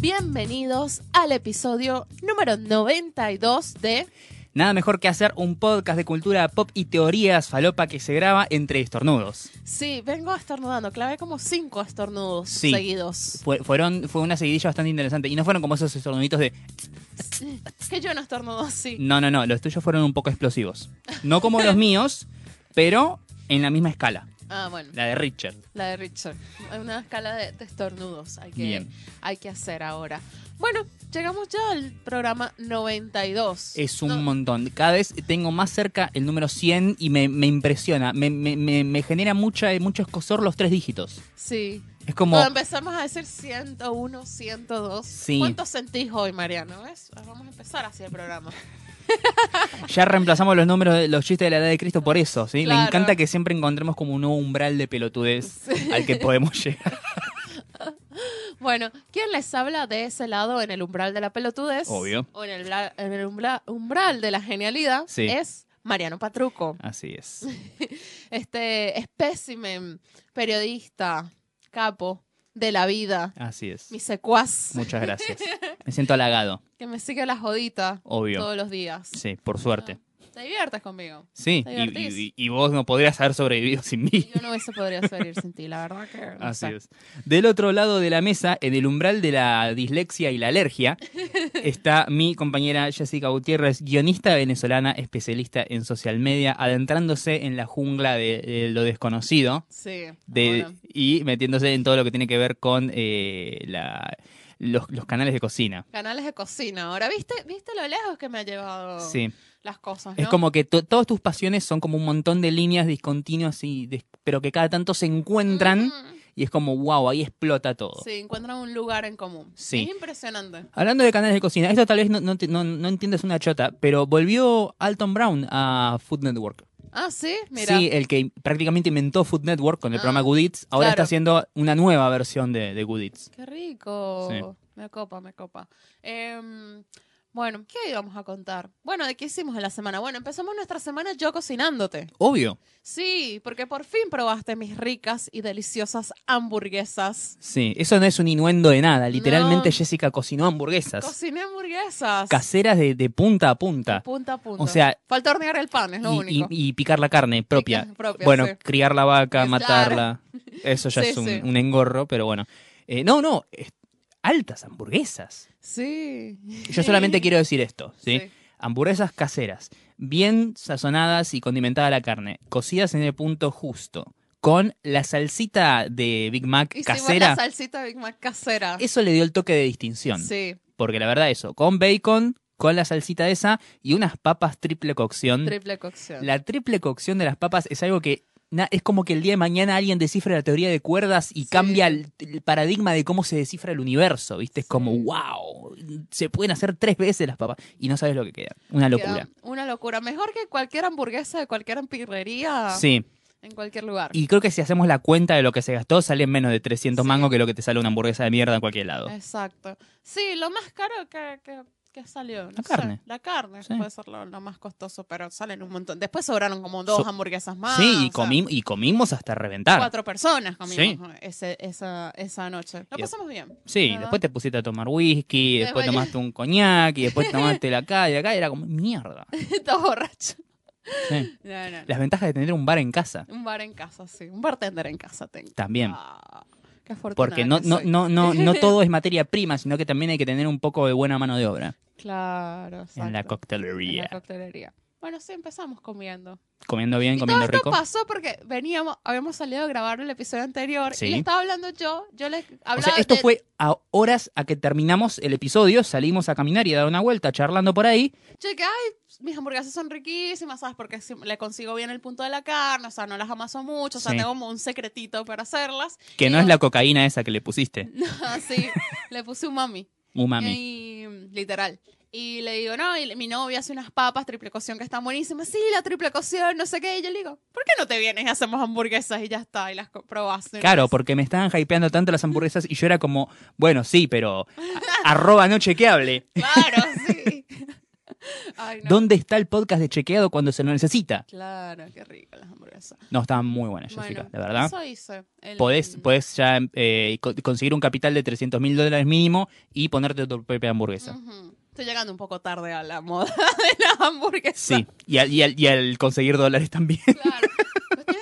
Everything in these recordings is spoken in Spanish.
bienvenidos al episodio número 92 de Nada mejor que hacer un podcast de cultura pop y teorías falopa que se graba entre estornudos. Sí, vengo estornudando, clavé como cinco estornudos Sí. seguidos. Fue, fueron, fue una seguidilla bastante interesante. Y no fueron como esos estornuditos de. Que yo no estornudo así. No, no, no. Los tuyos fueron un poco explosivos. No como los míos, pero en la misma escala. Ah, bueno, La de Richard. la de Richard. Una escala de, de estornudos hay que, Bien. hay que hacer ahora. Bueno, llegamos ya al programa 92. Es un No, montón. Cada vez tengo más cerca el número 100 y me, me impresiona. Me, me- me- me genera mucha, mucho escosor los tres dígitos. Sí. Es como. Cuando empezamos a decir 101, 102. Sí. ¿Cuántos sentís hoy, Mariano? ¿Ves? Vamos a empezar así el programa. Ya reemplazamos los números de los chistes de la edad de Cristo por eso, ¿sí? Me encanta que siempre encontremos como un nuevo umbral de pelotudez al que podemos llegar. Bueno, ¿quién les habla de ese lado en el umbral de la pelotudez? Obvio. O en el, en el umbra- umbral de la genialidad. Sí. Es Mariano Patruco. Así es. Este espécimen, periodista, capo de la vida, Así es. mi secuaz, Muchas gracias. Me siento halagado, que me sigue la jodita obvio. todos los días. Sí, por suerte. ¿Te diviertes conmigo? Sí, y, y- y vos no podrías haber sobrevivido sin mí. Yo no hubiese podido salir sin ti, la verdad que no Así sé. es. Del otro lado de la mesa, en el umbral de la dislexia y la alergia, está mi compañera Jessica Gutiérrez, guionista venezolana, especialista en social media, adentrándose en la jungla de, de lo desconocido Sí. de, ahora. y metiéndose en todo lo que tiene que ver con eh, la- los, los canales de cocina. Canales de cocina. Ahora, ¿viste, ¿viste lo lejos que me ha llevado Sí. Las cosas? Es como que to- todas tus pasiones son como un montón de líneas discontinuas, y pero que cada tanto se encuentran Mm, y es como, wow, ahí explota todo. Sí, encuentran un lugar en común. Sí. Es impresionante. Hablando de canales de cocina, esto tal vez no, no, no- no entiendes una chota, pero volvió Alton Brown a Food Network. Ah, sí, mira. Sí, el que prácticamente inventó Food Network con el Ah, programa Good Eats, ahora claro. está haciendo una nueva versión de, de Good Eats. Qué rico. Sí. Me copa, me copa. Em, bueno, ¿qué íbamos a contar? Bueno, ¿de qué hicimos en la semana? Bueno, empezamos nuestra semana yo cocinándote. Obvio. Sí, porque por fin probaste mis ricas y deliciosas hamburguesas. Sí, eso no es un inuendo de nada. Literalmente No. Jessica cocinó hamburguesas. Cociné hamburguesas. caseras de, de punta a punta. Punta a punta. O sea- Falta hornear el pan, es lo Y, único. y- y picar la carne propia. Propia, bueno, sí. criar la vaca, matarla. Eso ya Sí, es un, sí. un engorro, pero bueno. Eh, no, no, altas hamburguesas. Sí. Yo solamente quiero decir esto, ¿sí? Sí. Hamburguesas caseras, bien sazonadas y condimentada la carne, cocidas en el punto justo, con la salsita de Big Mac Hicimos casera. la salsita Big Mac casera. Eso le dio el toque de distinción. Sí, Porque la verdad, eso, con bacon, con la salsita esa y unas papas triple cocción. triple cocción. La triple cocción de las papas es algo que es como que el día de mañana alguien descifra la teoría de cuerdas y Sí. cambia el, el paradigma de cómo se descifra el universo, ¿viste? Es como, wow, se pueden hacer tres veces las papas y no sabes lo que queda. Una locura. Queda Una locura. Mejor que cualquier hamburguesa de cualquier empirrería Sí, en cualquier lugar. y creo que si hacemos la cuenta de lo que se gastó, sale en menos de 300 Sí. mangos que lo que te sale una hamburguesa de mierda en cualquier lado. Exacto. Sí, lo más caro que, que, que salió. no La sé, carne. La carne Sí. puede ser lo, lo más costoso, pero salen un montón. Después sobraron como dos So- hamburguesas más. sí, y, sea, comi- y comimos hasta reventar. Cuatro personas comimos Sí. ese, esa, esa noche. Lo pasamos bien. Sí, ¿verdad? después te pusiste a tomar whisky, después Después- tomaste un coñac y después tomaste la acá y acá, y era como mierda. Todo borracho. Sí. No, no, no. Las ventajas de tener un bar en casa Un bar en casa, sí. Un bartender en casa tengo. también. Ah, qué Porque no, no, no, no, no todo es materia prima, sino que también hay que tener un poco de buena mano de obra Claro, en la exacto. En la coctelería. Bueno, sí, empezamos comiendo. Comiendo bien, Y todo comiendo esto rico. pasó porque veníamos, habíamos salido a grabar el episodio anterior Sí. y le estaba hablando yo, yo le hablaba O sea, esto de- fue a horas a que terminamos el episodio, salimos a caminar y a dar una vuelta charlando por ahí. yo dije, ay, mis hamburguesas son riquísimas, ¿sabes? Porque si- le consigo bien el punto de la carne, o sea, no las amaso mucho, o sea, Sí. tengo como un secretito para hacerlas. Que no es la cocaína esa que le pusiste. Así, le puse un mami. Umami. Y, literal. Y le digo, no, y mi novia hace unas papas triple cocción que están buenísimas. Sí, la triple cocción, no sé qué. Y yo le digo, ¿por qué no te vienes y hacemos hamburguesas y ya está? Y las probaste. Claro, porque me estaban hypeando tanto las hamburguesas y yo era como, bueno, sí, pero arroba no chequeable. Claro, sí. Ay, no. ¿Dónde está el podcast de chequeado cuando se lo necesita? Claro, qué rico las hamburguesas. No, estaban muy buenas, Jessica, Bueno, la verdad. Eso hice. El- Podés, podés ya eh, co- conseguir un capital de 300 mil dólares mínimo y ponerte tu propia hamburguesa. Ujú. Estoy llegando un poco tarde a la moda de las hamburguesas. Sí, y al, y al- y al conseguir dólares también. Claro.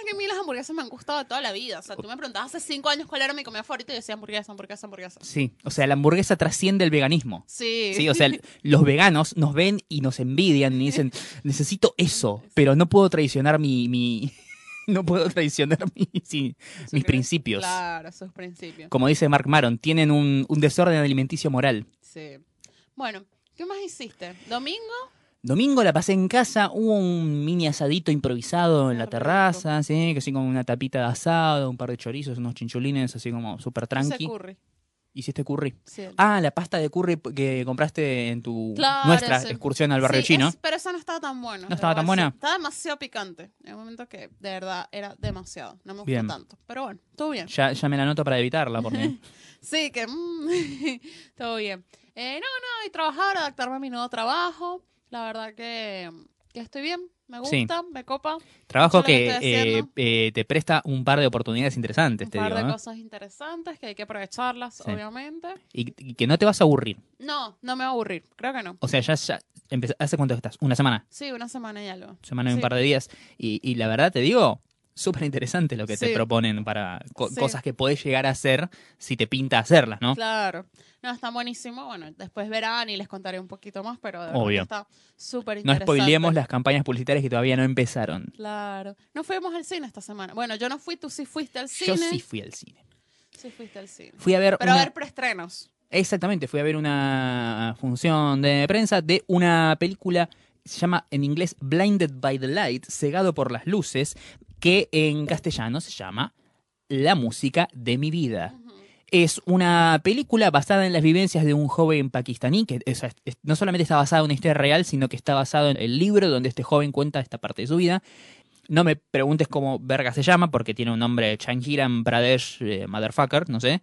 Que a mí las hamburguesas me han gustado toda la vida. O sea, tú me preguntabas hace cinco años cuál era mi comida favorita y yo decía hamburguesa, hamburguesa, hamburguesa. Sí, o sea, la hamburguesa trasciende el veganismo. Sí. Sí, o sea, los veganos nos ven y nos envidian y dicen, necesito eso, pero no puedo traicionar mi... mi- no puedo traicionar mi- sí, mis principios. Claro, sus principios. Como dice Mark Maron, tienen un, un desorden alimenticio moral. Sí. Bueno, ¿qué más hiciste? ¿Domingo? Domingo la pasé en casa, hubo un mini asadito improvisado en la Qué terraza, sí, que así con una tapita de asado, un par de chorizos, unos chinchulines, así como súper tranqui. curry. Hiciste curry. Sí. Ah, la pasta de curry que compraste en tu Claro, nuestra sí. excursión al barrio Sí, chino. es- pero esa no estaba tan buena. ¿No estaba tan buena? Estaba demasiado picante. En un momento que de verdad era demasiado. No me gustó Bien. tanto. Pero bueno, todo bien. Ya, ya me la anoto para evitarla, porque Sí, que mm, todo bien. Eh, no, no, y trabajar, adaptarme a mi nuevo trabajo. La verdad que, que estoy bien. Me Sí. gusta, me copa. trabajo que eh, eh, te presta un par de oportunidades interesantes, Un te par digo. de ¿eh? cosas interesantes que hay que aprovecharlas, Sí. obviamente. Y, y que no te vas a aburrir. No, no me va a aburrir. Creo que no. O sea, ya, ya ¿hace cuánto estás? ¿Una semana? Sí, una semana y algo. semana y un par de días. Y, y la verdad te digo, súper interesante lo que te proponen para co- Sí. cosas que podés llegar a hacer si te pinta hacerlas, ¿no? Claro. No, está buenísimo. Bueno, después verán y les contaré un poquito más, pero de Obvio. está súper No interesante. spoilemos las campañas publicitarias que todavía no empezaron. Claro. No fuimos al cine esta semana. Bueno, yo no fui, tú sí fuiste al Yo cine. sí fui al cine. Sí fuiste al cine. Fui a ver Pero una- a ver preestrenos. Exactamente, fui a ver una función de prensa de una película, se llama en inglés Blinded by the Light, cegado por las luces, que en castellano se llama La música de mi vida. Es una película basada en las vivencias de un joven pakistaní, que no solamente está basada en una historia real, sino que está basado en el libro donde este joven cuenta esta parte de su vida. No me preguntes cómo verga se llama, porque tiene un nombre Changiram Pradesh eh, Motherfucker, no sé.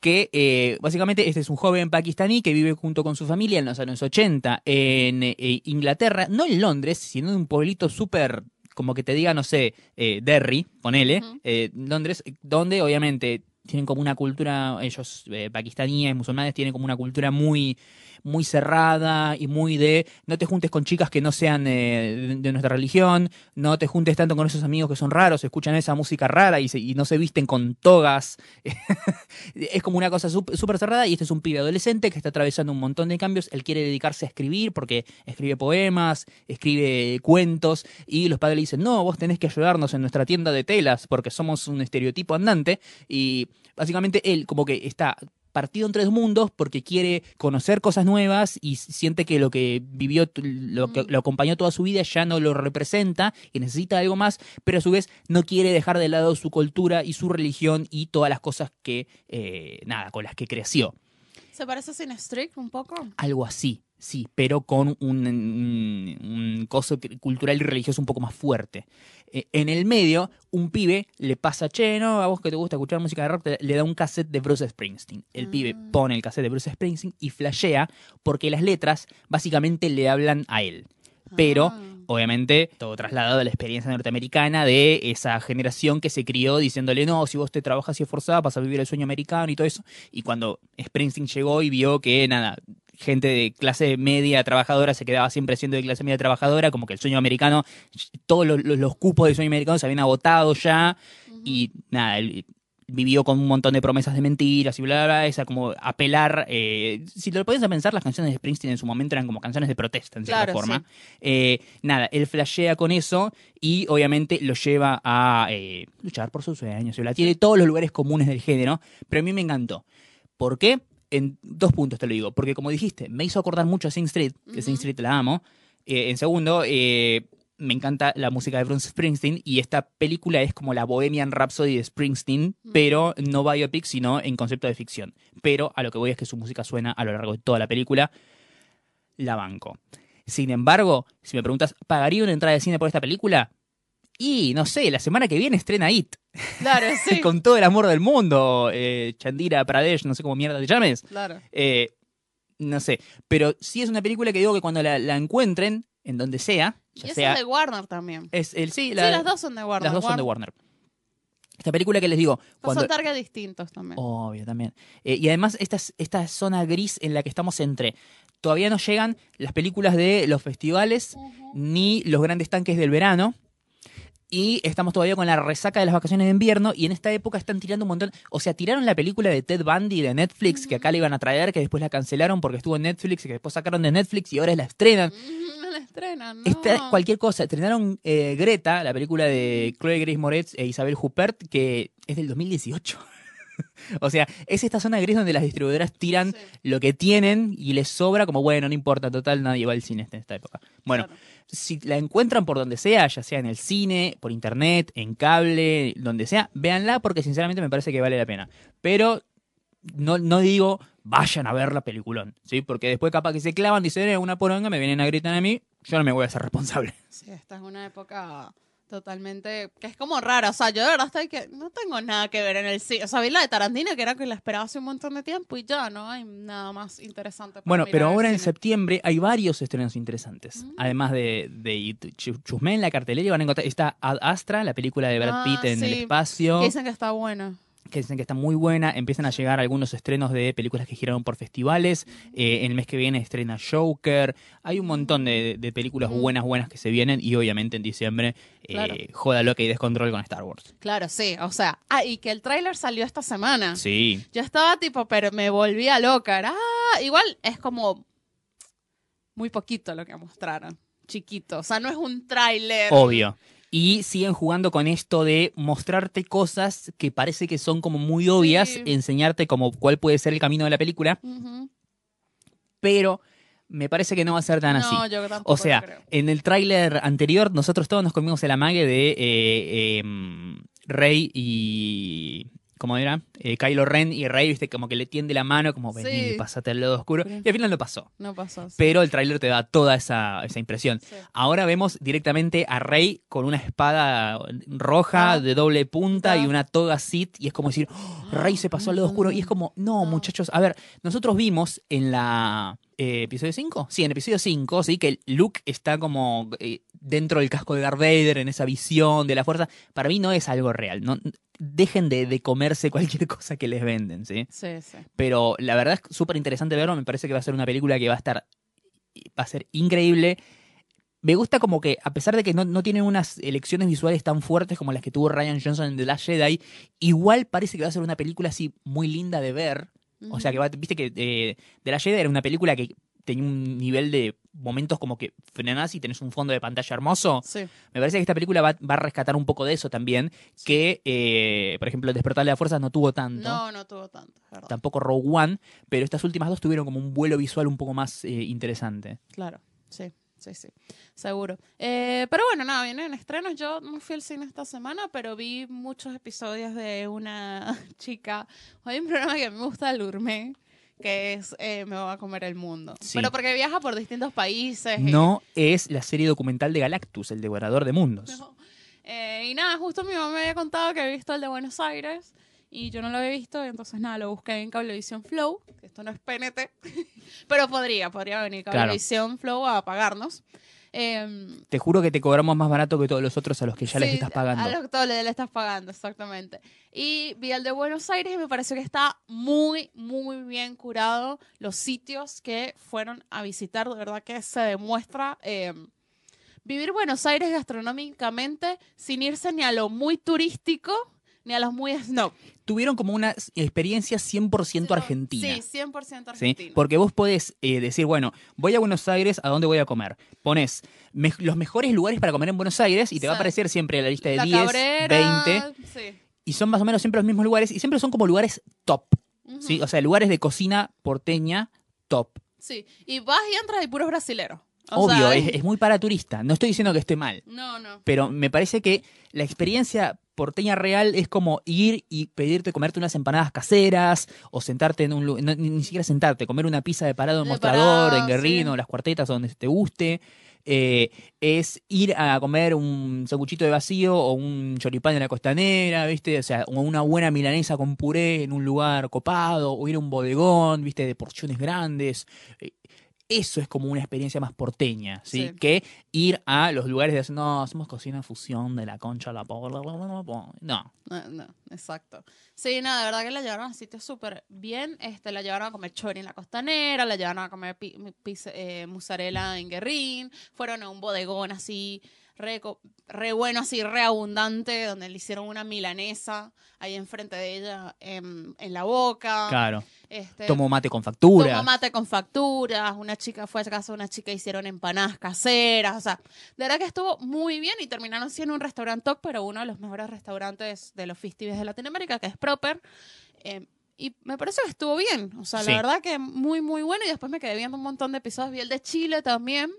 Que eh, básicamente este es un joven pakistaní que vive junto con su familia en los años 80 en eh, Inglaterra, no en Londres, sino en un pueblito súper, como que te diga, no sé, eh, Derry, ponele, Ujú. eh, Londres, donde obviamente tienen como una cultura, ellos eh, pakistaníes, musulmanes, tienen como una cultura muy, muy cerrada y muy de no te juntes con chicas que no sean eh, de, nuestra religión, no te juntes tanto con esos amigos que son raros, escuchan esa música rara y, se- y no se visten con togas. es como una cosa súper cerrada y este es un pibe adolescente que está atravesando un montón de cambios. Él quiere dedicarse a escribir porque escribe poemas, escribe cuentos y los padres le dicen, no, vos tenés que ayudarnos en nuestra tienda de telas porque somos un estereotipo andante y básicamente él como que está partido en tres mundos porque quiere conocer cosas nuevas y siente que lo que vivió, lo que lo acompañó toda su vida ya no lo representa y necesita algo más, pero a su vez no quiere dejar de lado su cultura y su religión y todas las cosas que, eh, nada, con las que creció. ¿Se parece a Sin Strict un poco? Algo así, sí, pero con un, un, un coso cultural y religioso un poco más fuerte. Eh, en el medio, un pibe le pasa, che, no, a vos que te gusta escuchar música de rock, te- le da un cassette de Bruce Springsteen. El Ah. pibe pone el cassette de Bruce Springsteen y flashea porque las letras básicamente le hablan a él. Pero, Ah. obviamente, todo trasladado a la experiencia norteamericana de esa generación que se crió diciéndole, no, si vos te trabajas y esforzás, vas a vivir el sueño americano y todo eso. Y cuando Springsteen llegó y vio que, nada, gente de clase media trabajadora se quedaba siempre siendo de clase media trabajadora, como que el sueño americano, todos los, los- los cupos del sueño americano se habían agotado ya, y nada, él vivió con un montón de promesas de mentiras y bla, bla, bla, esa como apelar, eh, si lo a pensar, las canciones de Springsteen en su momento eran como canciones de protesta, en cierta Claro, forma. sí. Eh, nada, él flashea con eso y obviamente lo lleva a eh, luchar por sus sueños, y bla, tiene todos los lugares comunes del género, pero a mí me encantó. ¿Por qué? En dos puntos te lo digo, porque como dijiste, me hizo acordar mucho a Sing Street, que Sing Ujú. Street la amo. Eh, en segundo, eh, me encanta la música de Bruce Springsteen y esta película es como la Bohemian Rhapsody de Springsteen, pero no biopic, sino en concepto de ficción. Pero a lo que voy es que su música suena a lo largo de toda la película. La banco. Sin embargo, si me preguntas, ¿pagaría una entrada de cine por esta película? Y no sé, la semana que viene estrena It, Claro, sí. con todo el amor del mundo, eh, Chandira Pradesh, no sé cómo mierda te llames. Claro. Eh, no sé. Pero sí es una película que digo que cuando la, la encuentren, en donde sea, Y ya esa sea. es de Warner también. Es el, sí, sí, la- las dos son de Warner. las dos son de Warner. Esta película que les digo, Pues cuando, son target distintos también. Obvio, también. Eh, y además, esta, es- esta zona gris en la que estamos entre. Todavía no llegan las películas de los festivales ni los grandes tanques del verano. Y estamos todavía con la resaca de las vacaciones de invierno. Y en esta época están tirando un montón. O sea, tiraron la película de Ted Bundy de Netflix, que acá le iban a traer, que después la cancelaron porque estuvo en Netflix, y que después sacaron de Netflix y ahora la estrenan. Mm, la estrenan, ¿no? Cualquier cosa. Estrenaron eh, Greta, la película de Chloe Grace Moretz e Isabel Huppert, que es del 2018. o sea, es esta zona gris donde las distribuidoras tiran Sí, lo que tienen y les sobra como, bueno, no importa, total, nadie va al cine en esta época. Bueno, claro. si la encuentran por donde sea, ya sea en el cine, por internet, en cable, donde sea, véanla porque sinceramente me parece que vale la pena. Pero no, no digo vayan a ver la peliculón, ¿sí? Porque después capaz que se clavan, dicen, eh, una poronga, me vienen a gritar a mí, yo no me voy a hacer responsable. Sí, esta es una época totalmente que es como rara. O sea, yo de verdad estoy que no tengo nada que ver en el cine. O sea, vi la de Tarantino que era que la esperaba hace un montón de tiempo y ya no hay nada más interesante. para Bueno, pero ahora en septiembre hay varios estrenos interesantes. Mm. Además de, de chu- chusmé en la cartelera y van a encontrar, está Ad Astra, la película de Brad Ah, Pitt en el espacio. Que dicen que está buena. Que dicen que está muy buena. Empiezan a llegar algunos estrenos de películas que giraron por festivales. Eh, en el mes que viene estrena Joker. Hay un montón de, de películas Mm. buenas, buenas que se vienen. Y obviamente en diciembre, eh, Claro. joda loca y descontrol con Star Wars. Claro, sí. O sea, ah, y que el tráiler salió esta semana. Sí. Yo estaba tipo, pero me volvía loca. Ah, igual es como muy poquito lo que mostraron. Chiquito. O sea, no es un tráiler. Obvio. Y siguen jugando con esto de mostrarte cosas que parece que son como muy obvias, Sí. enseñarte como cuál puede ser el camino de la película, pero me parece que no va a ser tan así. No, yo tampoco O sea, creo. en el tráiler anterior nosotros todos nos comimos el amague de eh, eh, Rey y... ¿Cómo era? Eh, Kylo Ren y Rey, viste, como que le tiende la mano, como vení, Sí. pasate al lado oscuro. Sí. Y al final no pasó. No pasó. sí. Pero el tráiler te da toda esa, esa impresión. Ahora vemos directamente a Rey con una espada roja Ah. de doble punta Ah. y una toga Sith y es como decir, "Oh, Rey se pasó al lado oscuro y es como, no, No. muchachos, a ver, nosotros vimos en la eh, episodio 5, sí, en episodio 5, sí, que Luke está como eh, dentro del casco de Darth Vader en esa visión de la fuerza. Para mí no es algo real, no dejen de, de comerse cualquier cosa que les venden, ¿sí? Sí, sí. Pero la verdad es súper interesante verlo. Me parece que va a ser una película que va a estar. va a ser increíble. Me gusta como que, a pesar de que no, no tiene unas elecciones visuales tan fuertes como las que tuvo Ryan Johnson en The Last Jedi, igual parece que va a ser una película así muy linda de ver. O sea, que va, viste que eh, The Last Jedi era una película que tenía un nivel de momentos como que frenás y tenés un fondo de pantalla hermoso. Sí. Me parece que esta película va, va a rescatar un poco de eso también, que, eh, por ejemplo, El Despertar de la Fuerza no tuvo tanto No, no tuvo tanto, verdad. tampoco Rogue One, pero estas últimas dos tuvieron como un vuelo visual un poco más eh, interesante. Claro, sí, sí, sí, seguro. Eh, pero bueno, nada, vienen estrenos. Yo no fui al cine esta semana, pero vi muchos episodios de una chica. Hay un programa que a mí me gusta, el Gourmet, que es eh, Me va a comer el mundo. Sí. Pero porque viaja por distintos países. y- No es la serie documental de Galactus, el devorador de mundos. No. Eh, y nada, justo mi mamá me había contado que había visto el de Buenos Aires y yo no lo había visto, y entonces nada, lo busqué en Cablevisión Flow, que esto no es PNT, pero podría, podría venir Claro. Cablevisión Flow a pagarnos. Em, Te juro que te cobramos más barato que todos los otros a los que ya les sí, estás pagando. A los que todos le, le estás pagando, exactamente. Y vi el de Buenos Aires y me pareció que está muy, muy bien curado. Los sitios que fueron a visitar, de verdad que se demuestra eh, vivir Buenos Aires gastronómicamente sin irse ni a lo muy turístico ni a los muy snob. Tuvieron como una experiencia 100% argentina. Sí, 100% ¿sí? argentina. Porque vos podés eh, decir, bueno, voy a Buenos Aires, ¿a dónde voy a comer? Pones me- los mejores lugares para comer en Buenos Aires y te va a aparecer siempre la lista de La 10, Cabrera, 20, Sí. y son más o menos siempre los mismos lugares y siempre son como lugares top. ¿sí? O sea, lugares de cocina porteña top. Sí. Y vas y entras y puros brasileros. O Obvio, sea, es, es muy para turista. No estoy diciendo que esté mal, No, no. pero me parece que la experiencia porteña real es como ir y pedirte comerte unas empanadas caseras o sentarte en un lugar, ni, ni siquiera sentarte, comer una pizza de parado en De mostrador, parado, en Guerrino, sí. las cuartetas donde te guste. eh, es ir a comer un sanguchito de vacío o un choripán en la costanera, ¿viste? O sea, o una buena milanesa con puré en un lugar copado, o ir a un bodegón, ¿viste? De porciones grandes. Eh, Eso es como una experiencia más porteña, ¿sí? Sí. Que ir a los lugares de, no, hacemos cocina fusión de la concha a la pola, no. No, no, exacto. Sí, no, de verdad que la llevaron a sitios súper bien. Este, la llevaron a comer chori en la costanera, la llevaron a comer pi- pizza- eh, mozzarella en Guerrín, fueron a un bodegón así, re, bueno, así, re abundante, donde le hicieron una milanesa ahí enfrente de ella en, en la boca. Claro. Este, Tomo mate con factura. Tomó mate con facturas, una chica fue a casa de una chica, hicieron empanadas caseras, o sea, de verdad que estuvo muy bien y terminaron siendo un restaurante top, pero uno de los mejores restaurantes de los festivales de Latinoamérica, que es Proper. Eh, y me parece que estuvo bien, o sea, Sí. la verdad que muy, muy bueno. Y después me quedé viendo un montón de episodios, vi el de Chile también.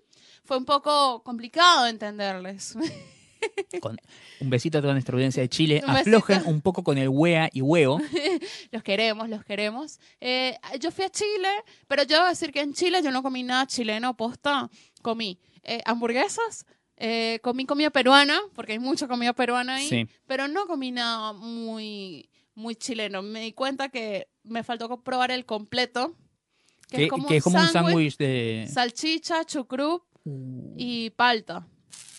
Fue un poco complicado entenderles. Con un besito a toda nuestra audiencia de Chile. Un besito. Aflojen un poco con el wea y huevo. los queremos, los queremos. Eh, yo fui a Chile, pero yo debo decir que en Chile yo no comí nada chileno, posta. Comí eh, hamburguesas, eh, comí comida peruana, porque hay mucha comida peruana ahí, Sí. pero no comí nada muy, muy chileno. Me di cuenta que me faltó probar el completo, que, Que, es como que es como un sándwich, de. salchicha, chucrup y palta.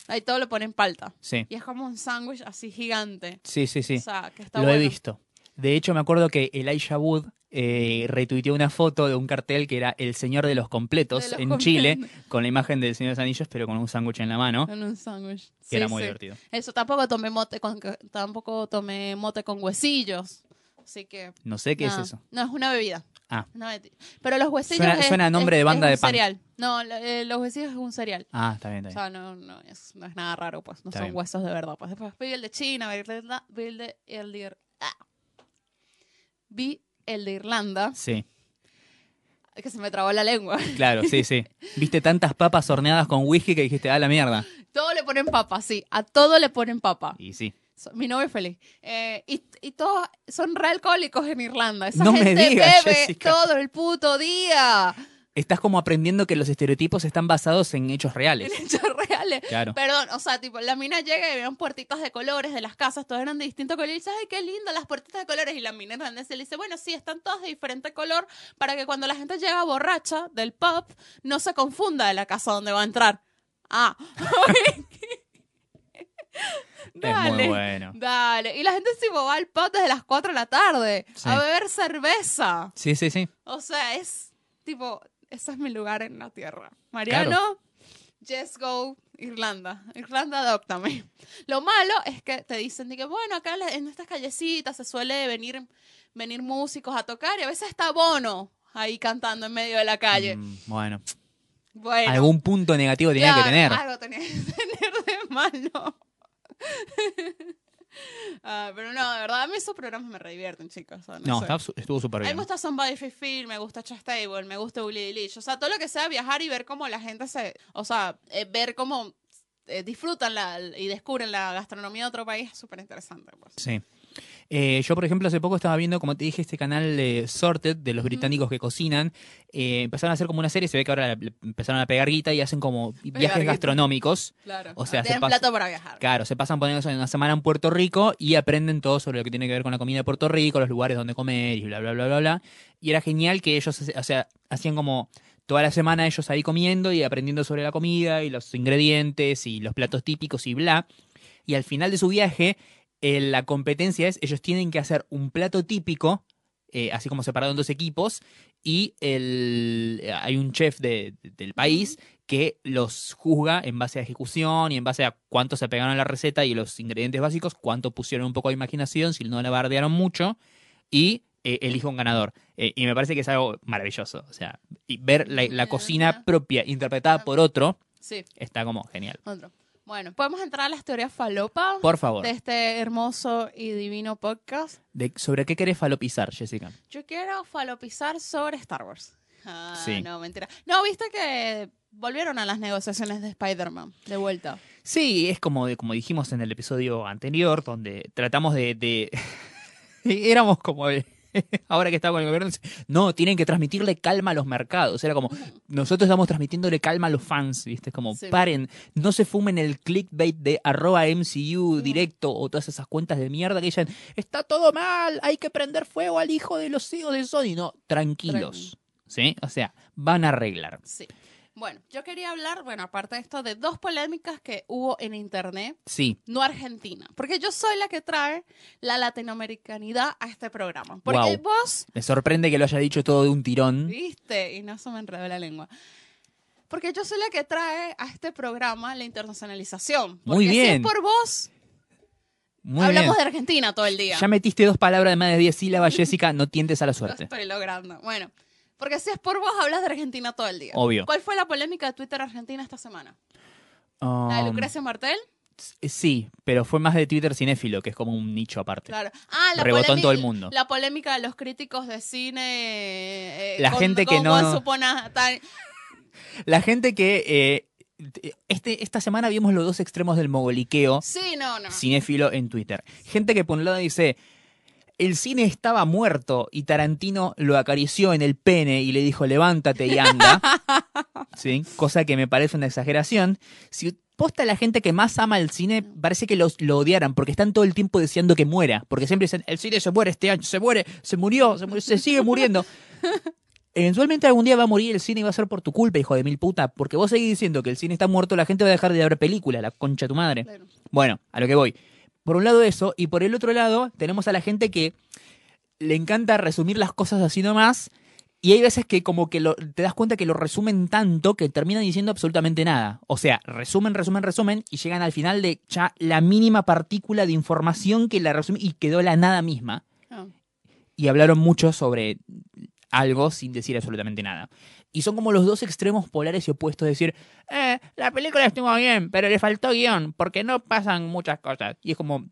Ahí todo lo ponen palta. Sí, Y es como un sándwich así gigante. sí, sí, sí. O sea, que está Lo bueno. he visto. De hecho, me acuerdo que Elijah Wood eh, retuiteó una foto de un cartel que era El Señor de los Completos De los en completos. Chile, con la imagen del Señor de los Anillos, pero con un sándwich en la mano, En un sándwich. que Sí, era muy sí. divertido. Eso tampoco tomé mote con tampoco tomé mote con huesillos. Así que No sé qué es eso. No, es una bebida. Ah. Una bebida. Pero los huesillos Suena- es, suena a nombre es- de banda es de punk. cereal. No, eh, los huesillos es un cereal. Ah, está bien, O está bien. sea, no, no, es, no es nada raro, pues. No Está son bien. huesos de verdad. Pues después vi el de China, vi el de, vi el de, el de Ir- ah. Vi el de Irlanda, Sí, que se me trabó la lengua. claro, sí, sí. Viste tantas papas horneadas con whisky que dijiste, ah, la mierda. Todo le ponen papa, sí. A todo le ponen papa. Y sí. So- Mi novio es feliz. Eh, y, y todos son re alcohólicos en Irlanda. Esa No me gente digas, bebe Jessica. todo el puto día. Estás como aprendiendo que los estereotipos están basados en hechos reales. En hechos reales. Claro. Perdón, o sea, tipo, la mina llega y vean puertitas de colores de las casas, todas eran de distinto color. Y dice, ay, qué lindo las puertitas de colores. Y la mina irlandesa le dice, bueno, sí, están todas de diferente color para que cuando la gente llega borracha del pub, no se confunda de la casa donde va a entrar. Ah. Es muy bueno. Dale. Y la gente se va al pub desde las 4 de la tarde Sí. a beber cerveza. Sí, sí, sí. O sea, es tipo, ese es mi lugar en la tierra. Mariano, just go Irlanda. Irlanda, adóptame. Lo malo es que te dicen de que, bueno, acá en estas callecitas se suele venir, venir músicos a tocar y a veces está Bono ahí cantando en medio de la calle. Mm, bueno, Bueno. algún punto negativo tenía que Claro, tener. Algo tenía que tener de malo. Ah, pero no, de verdad, a mí esos programas me redivierten, chicos. o sea, no está estuvo súper A mí me bien. gusta Somebody Fulfill, me gusta Chastable, me gusta Willy Lich. O sea, todo lo que sea viajar y ver cómo la gente se. O sea, eh, ver cómo eh, disfrutan la, y descubren la gastronomía de otro país es súper interesante. Pues. Sí. Eh, yo, por ejemplo, hace poco estaba viendo, como te dije, este canal de Sorted de los británicos que cocinan. Eh, empezaron a hacer como una serie, se ve que ahora empezaron a pegar guita y hacen como viajes guita. gastronómicos. Claro. O sea, se tienen pasa- plato para viajar. Claro, se pasan poniendo una semana en Puerto Rico y aprenden todo sobre lo que tiene que ver con la comida de Puerto Rico, los lugares donde comer y bla, bla, bla, bla, bla. Y era genial que ellos, o sea, hacían como toda la semana ellos ahí comiendo y aprendiendo sobre la comida y los ingredientes y los platos típicos y bla. Y al final de su viaje, eh, la competencia es, ellos tienen que hacer un plato típico, eh, así como separado en dos equipos, y el, eh, hay un chef de- de- del país que los juzga en base a ejecución y en base a cuánto se pegaron a la receta y los ingredientes básicos, cuánto pusieron un poco de imaginación, si no la bardearon mucho, y eh, elige un ganador. Eh, y me parece que es algo maravilloso. O sea, y ver la, cocina propia interpretada por otro Sí, está como genial. otro. Bueno, podemos entrar a las teorías falopa Por favor, de este hermoso y divino podcast. de- ¿sobre qué querés falopizar, Jessica? Yo quiero falopizar sobre Star Wars. Ah, Sí. no, mentira. No, viste que volvieron a las negociaciones de Spider-Man, de vuelta. Sí, es como, como dijimos en el episodio anterior, donde tratamos de... de- éramos como el, ahora que está con el gobierno, no, tienen que transmitirle calma a los mercados. Era como, nosotros estamos transmitiéndole calma a los fans, ¿viste? Es como, Sí. paren, no se fumen el clickbait de arroba MCU directo o todas esas cuentas de mierda que dicen, está todo mal, hay que prender fuego al hijo de los hijos de Sony. No, tranquilos, ¿sí? O sea, van a arreglar. Sí. Bueno, yo quería hablar, bueno, aparte de esto, de dos polémicas que hubo en internet, Sí, no Argentina. Porque yo soy la que trae la latinoamericanidad a este programa. Porque Guau. vos me sorprende que lo haya dicho todo de un tirón. ¿Viste? Y no se me enredó la lengua. Porque yo soy la que trae a este programa la internacionalización. Porque Muy Si bien. es por vos, Muy hablamos bien. de Argentina todo el día. Ya metiste dos palabras de más de 10 sílabas, Jessica, no tientes a la Lo suerte. estoy logrando. Bueno, porque si es por vos, hablas de Argentina todo el día. Obvio. ¿Cuál fue la polémica de Twitter Argentina esta semana? ¿La de Um, Lucrecia Martel? Sí, pero fue más de Twitter cinéfilo, que es como un nicho aparte. Claro. Ah, la Rebotó en polémica- todo el mundo. La polémica de los críticos de cine. eh, La con- gente que no- supone tal- La gente que eh, este, esta semana vimos los dos extremos del mogoliqueo Sí, no, no. cinéfilo en Twitter. Gente que por un lado dice, el cine estaba muerto y Tarantino lo acarició en el pene y le dijo, levántate y anda. ¿Sí? Cosa que me parece una exageración. Si posta la gente que más ama el cine, parece que los, lo odiaran porque están todo el tiempo deseando que muera. Porque siempre dicen, el cine se muere este año, se muere, se murió, se, murió, se sigue muriendo. Eventualmente algún día va a morir el cine y va a ser por tu culpa, hijo de mil puta. Porque vos seguís diciendo que el cine está muerto, la gente va a dejar de ver películas, la concha de tu madre. Bueno, a lo que voy. Por un lado eso, y por el otro lado tenemos a la gente que le encanta resumir las cosas así nomás, y hay veces que como que lo- te das cuenta que lo resumen tanto que terminan diciendo absolutamente nada. O sea, resumen, resumen, resumen, y llegan al final de ya la mínima partícula de información que la resume y quedó la nada misma. Ah. Y hablaron mucho sobre algo sin decir absolutamente nada. Y son como los dos extremos polares y opuestos, decir, eh, la película estuvo bien, pero le faltó guion, porque no pasan muchas cosas. Y es como,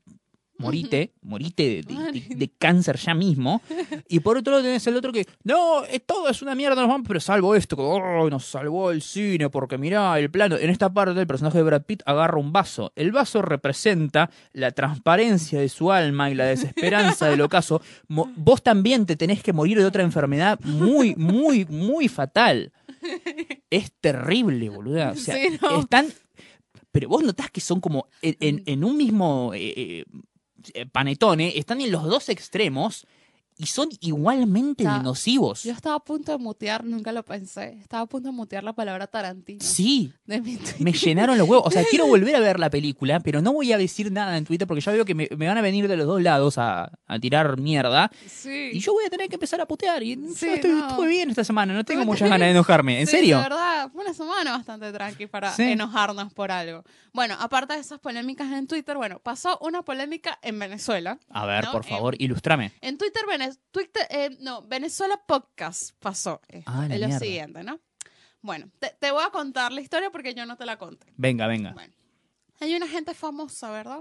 morite, morite de, de- de- de cáncer ya mismo. Y por otro lado tenés el otro que, no, todo es una mierda, nos vamos, pero salvo esto, oh, nos salvó el cine, porque mirá el plano. En esta parte el personaje de Brad Pitt agarra un vaso. El vaso representa la transparencia de su alma y la desesperanza del ocaso. Mo- vos también te tenés que morir de otra enfermedad muy, muy, muy fatal. Es terrible, boluda. O sea, Sí, no. están... Pero vos notás que son como en, en- en un mismo eh, eh, panetone, están en los dos extremos y son igualmente O sea, de nocivos. Yo estaba a punto de mutear, nunca lo pensé. Estaba a punto de mutear la palabra Tarantino. Sí, De mi me llenaron los huevos. O sea, quiero volver a ver la película, pero no voy a decir nada en Twitter porque ya veo que me, me van a venir de los dos lados a, a tirar mierda. Sí. Y yo voy a tener que empezar a putear. Y yo Sí, estoy, no. estuve bien esta semana, no tengo muchas ganas de enojarme. ¿En Sí, serio? De verdad, fue una semana bastante tranqui para Sí. enojarnos por algo. Bueno, aparte de esas polémicas en Twitter, bueno, pasó una polémica en Venezuela. A ver, ¿No? por Eh, favor, ilustrame. En Twitter, Twitter eh, no, Venezuela Podcast pasó esto, Ah, la es lo mierda. siguiente, ¿no? Bueno, te, te voy a contar la historia porque yo no te la conté. Venga, venga. Bueno, hay una gente famosa, ¿verdad?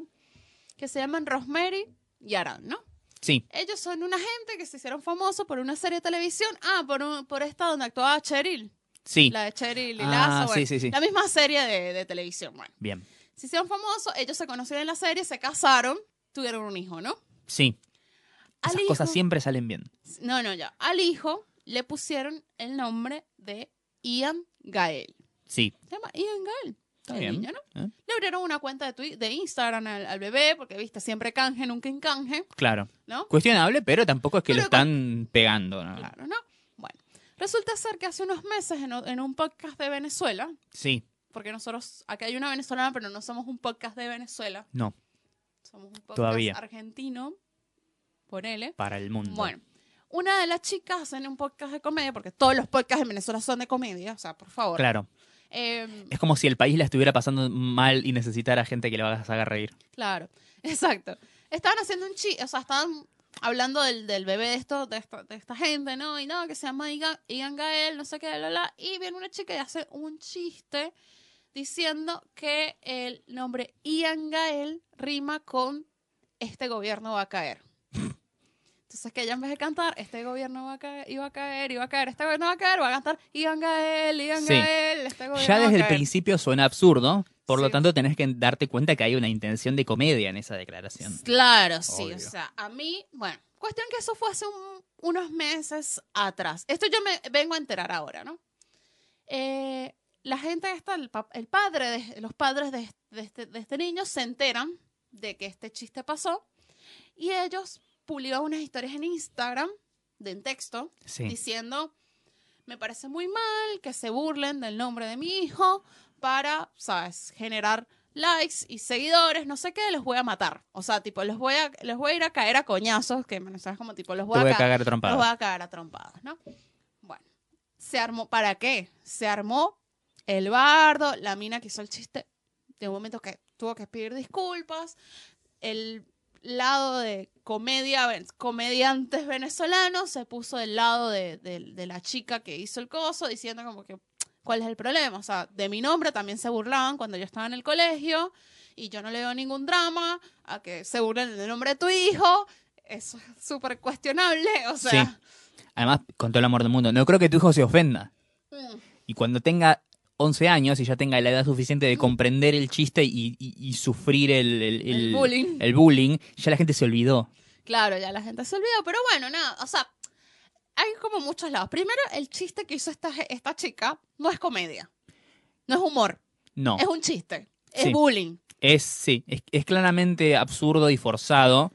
Que se llaman Rosemary y Aran, ¿no? Sí, Ellos son una gente que se hicieron famosos por una serie de televisión. Ah, por, un- por esta donde actuaba Cheryl. sí. La de Cheryl y Ah, Lazo. sí, sí, sí. La misma serie de, de televisión. Bueno, Bien. se hicieron famosos, ellos se conocieron en la serie, se casaron, tuvieron un hijo, ¿no? Sí. Al Esas hijo- cosas siempre salen bien. No, no, ya. Al hijo le pusieron el nombre de Ian Gael. Sí. Se llama Ian Gael. Está el bien. niño, ¿no? ¿Eh? Le abrieron una cuenta de, de Instagram al, al bebé, porque viste, siempre canje, nunca encanje, Claro. ¿no? Cuestionable, pero tampoco es que lo están pegando. ¿no? Claro, ¿no? Bueno, resulta ser que hace unos meses en, en un podcast de Venezuela, Sí. porque nosotros, acá hay una venezolana, pero no somos un podcast de Venezuela, No, somos un podcast Todavía. argentino, ponele. para el mundo. Bueno, una de las chicas hacen un podcast de comedia, porque todos los podcasts en Venezuela son de comedia, o sea, por favor. Claro. Eh, Es como si el país la estuviera pasando mal y necesitara gente que le haga reír. claro, exacto. Estaban haciendo un chiste, o sea, estaban hablando del, del bebé de, esto, de, esta, de esta gente, ¿no? Y no, que se llama Ian Gael, no sé qué, bla, bla. Y viene una chica y hace un chiste diciendo que el nombre Ian Gael rima con este gobierno va a caer. Entonces que ella en vez de cantar, este gobierno va a caer, iba a caer, iba a caer, este gobierno va a caer, va a cantar, Ian Gael, Ian Sí. Gael, este gobierno Ya va a desde el caer". principio suena absurdo, por lo Sí. tanto tenés que darte cuenta que hay una intención de comedia en esa declaración. Claro, sí. Obvio. O sea, a mí, bueno, cuestión que eso fue hace un- unos meses atrás. Esto yo me vengo a enterar ahora, ¿no? Eh, la gente esta, el, el padre, de, los padres de, de este, de este niño se enteran de que este chiste pasó y ellos publican unas historias en Instagram de en texto Sí. diciendo, me parece muy mal que se burlen del nombre de mi hijo para, ¿sabes?, generar likes y seguidores, no sé qué, los voy a matar. O sea, tipo, los voy a, les voy a ir a caer a coñazos, que, ¿sabes? Como tipo, los voy, Te voy a cagar los voy a cagar a trompadas, ¿no? Bueno, se armó, ¿para qué? Se armó el bardo, la mina que hizo el chiste, de un momento que tuvo que pedir disculpas, el lado de comedia, comediantes venezolanos se puso del lado de, de- de la chica que hizo el coso, diciendo como que, ¿cuál es el problema? O sea, de mi nombre también se burlaban cuando yo estaba en el colegio y yo no le veo ningún drama a que se burlen del nombre de tu hijo. Eso es súper cuestionable, o sea... Sí. Además, con todo el amor del mundo, no creo que tu hijo se ofenda. mm, Y cuando tenga 11 años y ya tenga la edad suficiente de comprender el chiste y, y- y sufrir el, el- El bullying. el bullying, ya la gente se olvidó. Claro, ya la gente se olvidó, pero bueno, nada, o sea, hay como muchos lados. Primero, el chiste que hizo esta, esta chica no es comedia, no es humor, No. es un chiste, es Sí. bullying. Es, sí, es, es claramente absurdo y forzado,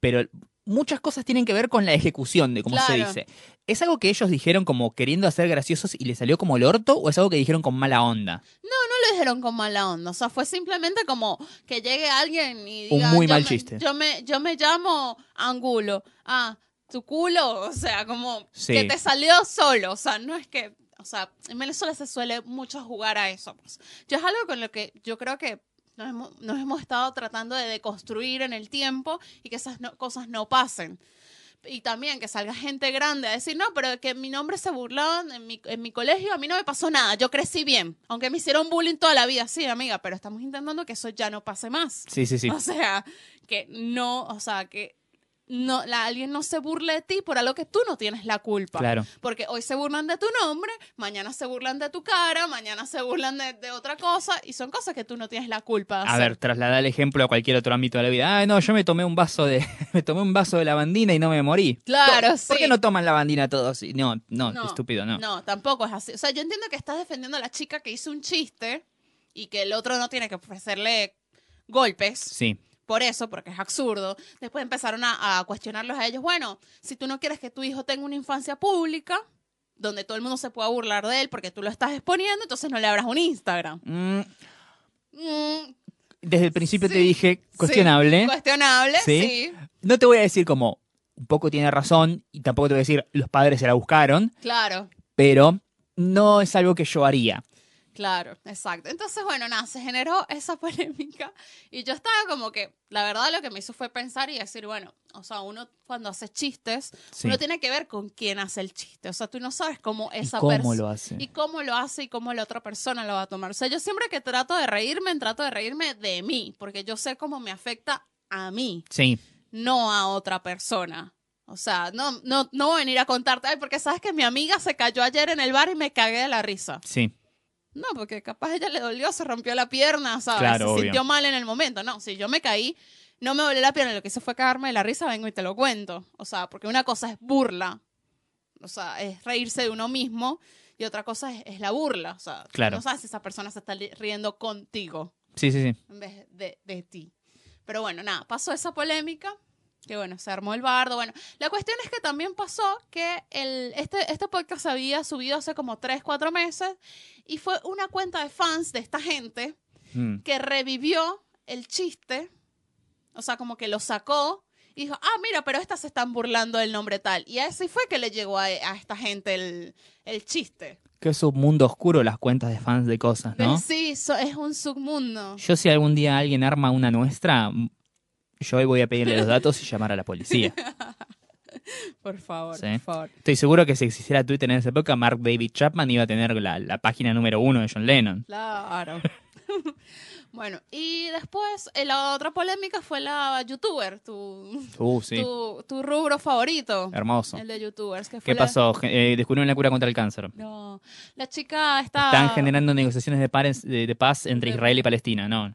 pero muchas cosas tienen que ver con la ejecución de cómo se dice. ¿Es algo que ellos dijeron como queriendo hacer graciosos y le salió como el orto o es algo que dijeron con mala onda? No lo dijeron con mala onda, o sea, fue simplemente como que llegue alguien y Un diga, muy yo mal me- chiste. Yo me, yo me llamo Angulo, ah, tu culo, o sea, como Sí. que te salió solo, o sea, no es que, o sea, en Venezuela se suele mucho jugar a eso, pues. Yo es algo con lo que yo creo que nos hemos, nos hemos estado tratando de deconstruir en el tiempo y que esas no- cosas no pasen. Y también que salga gente grande a decir, no, pero que mi nombre se burlaban en mi, en mi colegio, a mí no me pasó nada, yo crecí bien, aunque me hicieron bullying toda la vida, sí, amiga, pero estamos intentando que eso ya no pase más. Sí, sí, sí. O sea, que no, o sea, que no, la, alguien no se burle de ti por algo que tú no tienes la culpa. Claro. Porque hoy se burlan de tu nombre, mañana se burlan de tu cara, mañana se burlan de, de otra cosa, y son cosas que tú no tienes la culpa A ver, trasladar el ejemplo a cualquier otro ámbito de la vida. Ah, no, yo me tomé un vaso de me tomé un vaso de lavandina y no me morí. Claro, ¿Por sí. qué no toman lavandina todos? No, no, No, estúpido, no. No, tampoco es así. O sea, yo entiendo que estás defendiendo a la chica que hizo un chiste y que el otro no tiene que ofrecerle golpes. Sí. Por eso, porque es absurdo. Después empezaron a, a cuestionarlos a ellos. Bueno, si tú no quieres que tu hijo tenga una infancia pública, donde todo el mundo se pueda burlar de él porque tú lo estás exponiendo, entonces no le abras un Instagram. Mm, Mm, desde el principio Sí, te dije cuestionable. sí, cuestionable, Sí. sí. No te voy a decir como un poco tiene razón y tampoco te voy a decir los padres se la buscaron, Claro, pero no es algo que yo haría. Claro, exacto. Entonces, bueno, nada, se generó esa polémica y yo estaba como que, la verdad lo que me hizo fue pensar y decir, bueno, o sea, uno cuando hace chistes, Sí. uno tiene que ver con quién hace el chiste. O sea, tú no sabes cómo ¿Y esa cómo persona... lo hace? y cómo lo hace y cómo la otra persona lo va a tomar. O sea, yo siempre que trato de reírme, trato de reírme de mí, porque yo sé cómo me afecta a mí, Sí, no a otra persona. O sea, no, no, no voy a venir a contarte, ay, porque sabes que mi amiga se cayó ayer en el bar y me cagué de la risa. sí. No, porque capaz ella le dolió, se rompió la pierna, ¿sabes? Claro, se obvio. sintió mal en el momento. No, si yo me caí, no me dolió la pierna, lo que hice fue cagarme de la risa, vengo y te lo cuento. O sea, porque una cosa es burla, o sea, es reírse de uno mismo, y otra cosa es, es la burla. O sea, Claro. no sabes si esa persona se está riendo contigo Sí, sí, sí. en vez de, de ti. Pero bueno, nada, pasó esa polémica. Que bueno, se armó el bardo. Bueno, la cuestión es que también pasó que el, este, este podcast se había subido hace como 3, 4 meses y fue una cuenta de fans de esta gente Mm. que revivió el chiste, o sea, como que lo sacó y dijo, ah, mira, pero estas se están burlando del nombre tal. Y así fue que le llegó a, a esta gente el, el chiste. Que es un mundo oscuro las cuentas de fans de cosas, ¿no? Sí, so- es un submundo. Yo si algún día alguien arma una nuestra, yo hoy voy a pedirle los datos y llamar a la policía. Por favor, Sí. por favor. Estoy seguro que si existiera Twitter en esa época, Mark David Chapman iba a tener la, la página número uno de John Lennon. Claro. Bueno, y después eh, la otra polémica fue la youtuber, tu, Uh, sí. tu, tu rubro favorito. Hermoso. El de youtubers. Que fue ¿Qué la- pasó? Eh, descubrieron la cura contra el cáncer. No, la chica está... Están generando negociaciones de, pares- de, de paz entre Israel y Palestina, ¿no?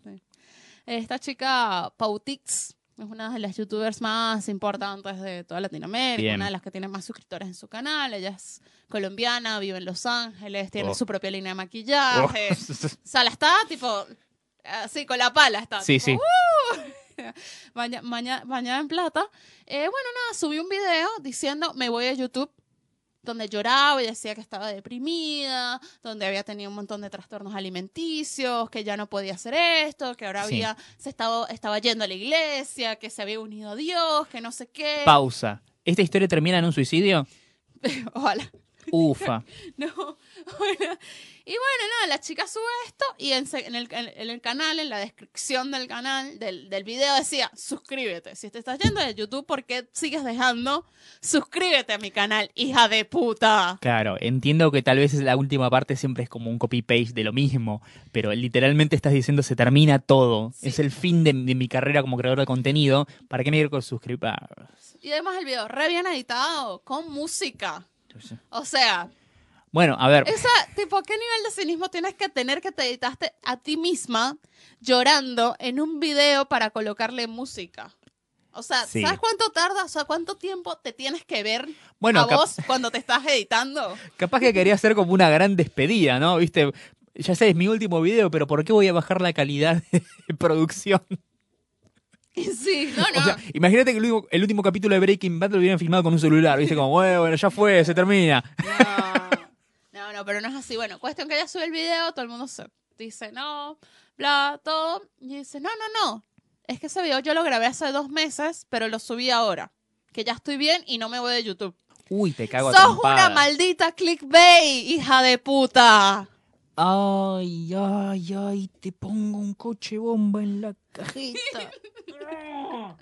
Esta chica, Pautix, es una de las youtubers más importantes de toda Latinoamérica, Bien. una de las que tiene más suscriptores en su canal. Ella es colombiana, vive en Los Ángeles, tiene Oh. su propia línea de Oh. maquillaje. O sea, la está tipo así con la pala está. Sí, tipo, sí. baña- baña- bañada en plata. Eh, bueno, nada, subí un video diciendo me voy a YouTube donde lloraba y decía que estaba deprimida, donde había tenido un montón de trastornos alimenticios, que ya no podía hacer esto, que ahora Sí. había se estaba, estaba yendo a la iglesia, que se había unido a Dios, que no sé qué. Pausa. ¿Esta historia termina en un suicidio? Ojalá. Ufa. No, bueno, y bueno, nada, la chica sube esto y en, el, en- en el canal, en la descripción del canal, del, del video decía, suscríbete. Si te estás yendo de YouTube, ¿por qué sigues dejando? Suscríbete a mi canal, hija de puta. Claro, entiendo que tal vez la última parte siempre es como un copy-paste de lo mismo, pero literalmente estás diciendo se termina todo. Sí. Es el fin de, de mi carrera como creador de contenido. ¿Para qué me ir con suscribir? Y además el video re bien editado, con música. O sea, Bueno, a ver, esa, tipo, ¿qué nivel de cinismo tienes que tener que te editaste a ti misma llorando en un video para colocarle música? O sea, Sí. ¿sabes cuánto tarda? O sea, ¿cuánto tiempo te tienes que ver Bueno, a vos cuando te estás editando? capaz que quería hacer como una gran despedida, ¿no? Viste, ya sé, es mi último video, pero ¿por qué voy a bajar la calidad de producción? Sí, no, no. O sea, imagínate que el último, el último capítulo de Breaking Bad lo hubieran filmado con un celular, ¿viste? Como, bueno, ya fue, se termina. No, no, pero no es así. Bueno, cuestión que ella sube el video, todo el mundo se dice no, bla, todo. Y dice, no, no, no. Es que ese video yo lo grabé hace dos meses, pero lo subí ahora. Que ya estoy bien y no me voy de YouTube. Uy, te cago a Sos una maldita clickbait, hija de puta. Ay, ay, ay, te pongo un coche bomba en la cajeta.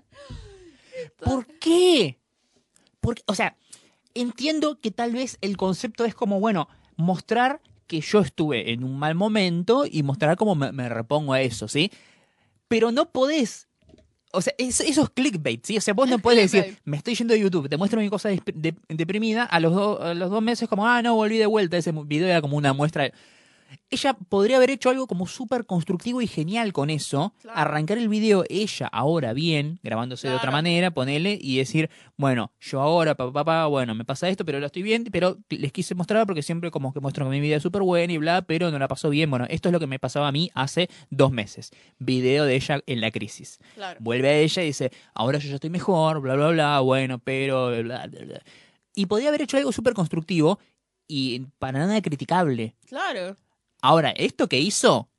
¿Por qué? Porque, o sea, entiendo que tal vez el concepto es como, bueno, mostrar que yo estuve en un mal momento y mostrar cómo me, me repongo a eso, ¿sí? Pero no podés. O sea, es- eso es clickbait, ¿sí? O sea, vos no podés decir, me estoy yendo de YouTube, te muestro mi cosa de- deprimida, a los, do- a los dos meses como, ah, no, volví de vuelta, ese video era como una muestra. de- Ella podría haber hecho algo como súper constructivo y genial con eso, Claro. arrancar el video ella ahora bien, grabándose de otra manera, ponerle y decir, bueno, yo ahora, papá, papá, bueno, me pasa esto, pero lo estoy bien, pero les quise mostrar porque siempre como que muestro que mi vida es súper buena y bla, pero no la pasó bien. Bueno, esto es lo que me pasaba a mí hace dos meses. Video de ella en la crisis. Claro. Vuelve a ella y dice, ahora yo ya estoy mejor, bla, bla, bla, bueno, pero... Bla, bla, bla. Y podía haber hecho algo súper constructivo y para nada criticable. Claro. Ahora, esto que hizo,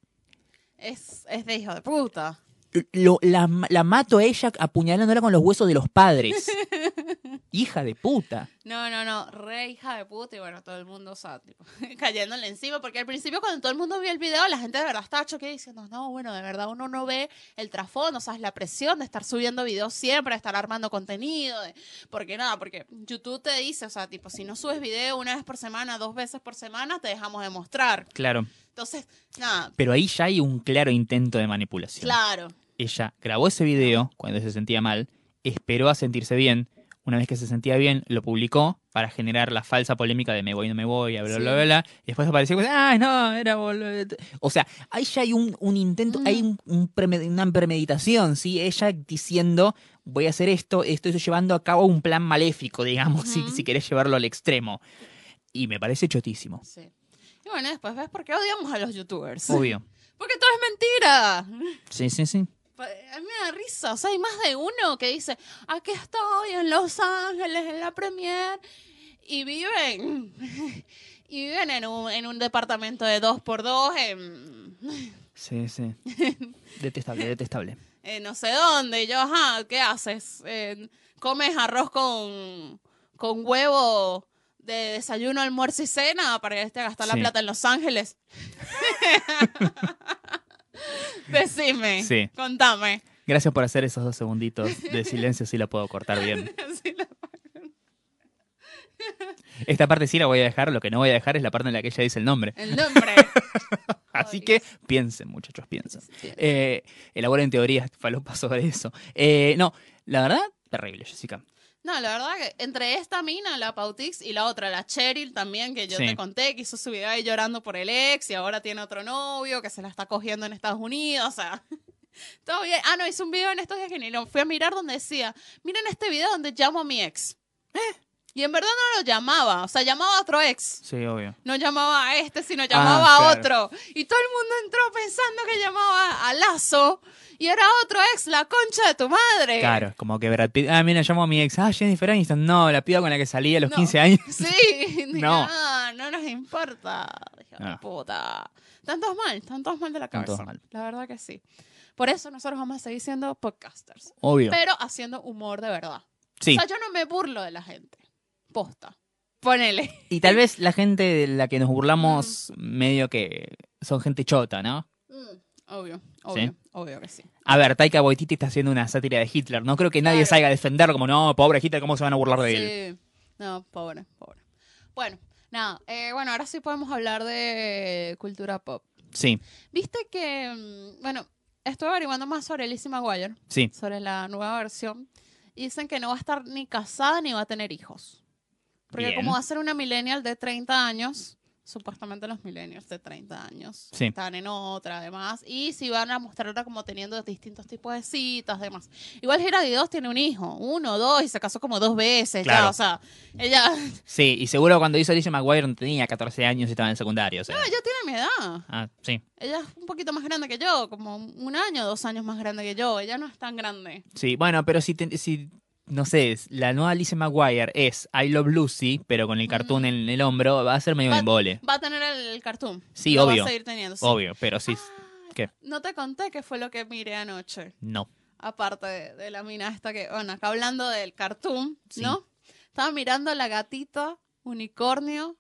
Es, es de hijo de puta. Lo- la, la mato a ella apuñalándola con los huesos de los padres. Hija de puta. No, no, no, re hija de puta y bueno, todo el mundo, o sea, tipo, cayéndole encima, porque al principio cuando todo el mundo vio el video, la gente de verdad estaba choqueada diciendo, no, bueno, de verdad uno no ve el trasfondo, sabes, la presión de estar subiendo videos siempre, de estar armando contenido, de- porque nada, porque YouTube te dice, o sea, tipo, si no subes video una vez por semana, dos veces por semana, te dejamos de mostrar. Claro. Entonces, nada, Pero ahí ya hay un claro intento de manipulación. claro, Ella grabó ese video cuando se sentía mal, esperó a sentirse bien. Una vez que se sentía bien, lo publicó para generar la falsa polémica de me voy, no me voy, bla, bla, Sí. bla, bla, bla. Y después apareció, ah, no, era boludo". O sea, ahí ya hay un, un intento, Mm. hay un, un preme- una premeditación, ¿sí? Ella diciendo, voy a hacer esto, estoy llevando a cabo un plan maléfico, digamos, si, si querés llevarlo al extremo. Y me parece chotísimo, sí. Y bueno, después ves por qué odiamos a los youtubers. obvio. Porque todo es mentira. Sí, sí, sí. A mí me da risa, o sea, hay más de uno que dice, aquí estoy en Los Ángeles, en la premier, y viven, y viven en un, en un departamento de dos por dos en, Sí, sí. Detestable, detestable. en no sé dónde, y yo, ajá, ¿qué haces? Eh, ¿Comes arroz con, con huevo de desayuno, almuerzo y cena para irte a gastar la plata en Los Ángeles? Decime, Sí. contame. Gracias por hacer esos dos segunditos de silencio, si la puedo cortar bien. Sí, la- Esta parte sí la voy a dejar, lo que no voy a dejar es la parte en la que ella dice el nombre. El nombre. Así que piensen, muchachos, piensen. Eh, elaboren teorías falopas sobre eso. Eh, no, la verdad, terrible, Jessica. No, la verdad que entre esta mina, la Pautix, y la otra, la Cheryl también, que yo Sí. te conté, que hizo su video ahí llorando por el ex y ahora tiene otro novio que se la está cogiendo en Estados Unidos, o sea, todo bien. Ah, no, hizo un video en estos días que ni lo fui a mirar donde decía, miren este video donde llamo a mi ex. Y en verdad no lo llamaba, o sea, llamaba a otro ex. Sí, obvio. No llamaba a este, sino llamaba a claro. otro. Y todo el mundo entró pensando que llamaba a Lazo y era otro ex, la concha de tu madre. Claro, como que Brad Pitt. Ah, mira, llamo a mi ex. Ah, Jennifer Aniston. No, la piba con la que salí a los No. 15 años. Sí, No. no, no nos importa. De Ah. puta. Tantos mal, tantos mal de la Tantos cabeza. mal. La verdad que sí. Por eso nosotros vamos a seguir siendo podcasters. Obvio. Pero haciendo humor de verdad. Sí. O sea, yo no me burlo de la gente. Posta. Ponele. Y tal vez la gente de la que nos burlamos, medio que son gente chota, ¿no? Mm, Obvio, obvio, obvio que sí. A ver, Taika Waititi está haciendo una sátira de Hitler. No creo que nadie Claro. salga a defenderlo como, no, pobre Hitler, ¿cómo se van a burlar de él? Sí. No, pobre, pobre. Bueno, nada. eh, bueno, ahora sí podemos hablar de cultura pop. Sí, Viste que, mm, bueno, estuve averiguando más sobre Lizzie McGuire, sí. sobre la nueva versión, y dicen que no va a estar ni casada ni va a tener hijos. Porque Bien. como va a ser una millennial de 30 años, supuestamente los millennials de 30 años Sí. están en otra, además, y si van a mostrarla como teniendo distintos tipos de citas, demás. Igual Gira 2 tiene un hijo, uno, dos, y se casó como dos veces, ya, Claro. o sea, ella, Sí, y seguro cuando hizo Alicia Maguire no tenía 14 años y estaba en secundario. O sea. ella tiene mi edad. Ah, sí. Ella es un poquito más grande que yo, como un año, dos años más grande que yo. Ella no es tan grande. Sí, bueno, pero si, te- si no sé, la nueva Alicia Maguire es I Love Lucy, pero con el cartoon en el hombro, va a ser medio Va- embole. Va a tener el, cartoon. Sí, Lo obvio. Va a seguir teniendo. sí. Obvio, pero sí. ¿Qué? No te conté qué fue lo que miré anoche. No. Aparte de, de la mina esta que, bueno, acá hablando del cartoon, Sí. ¿no? Estaba mirando la gatita unicornio.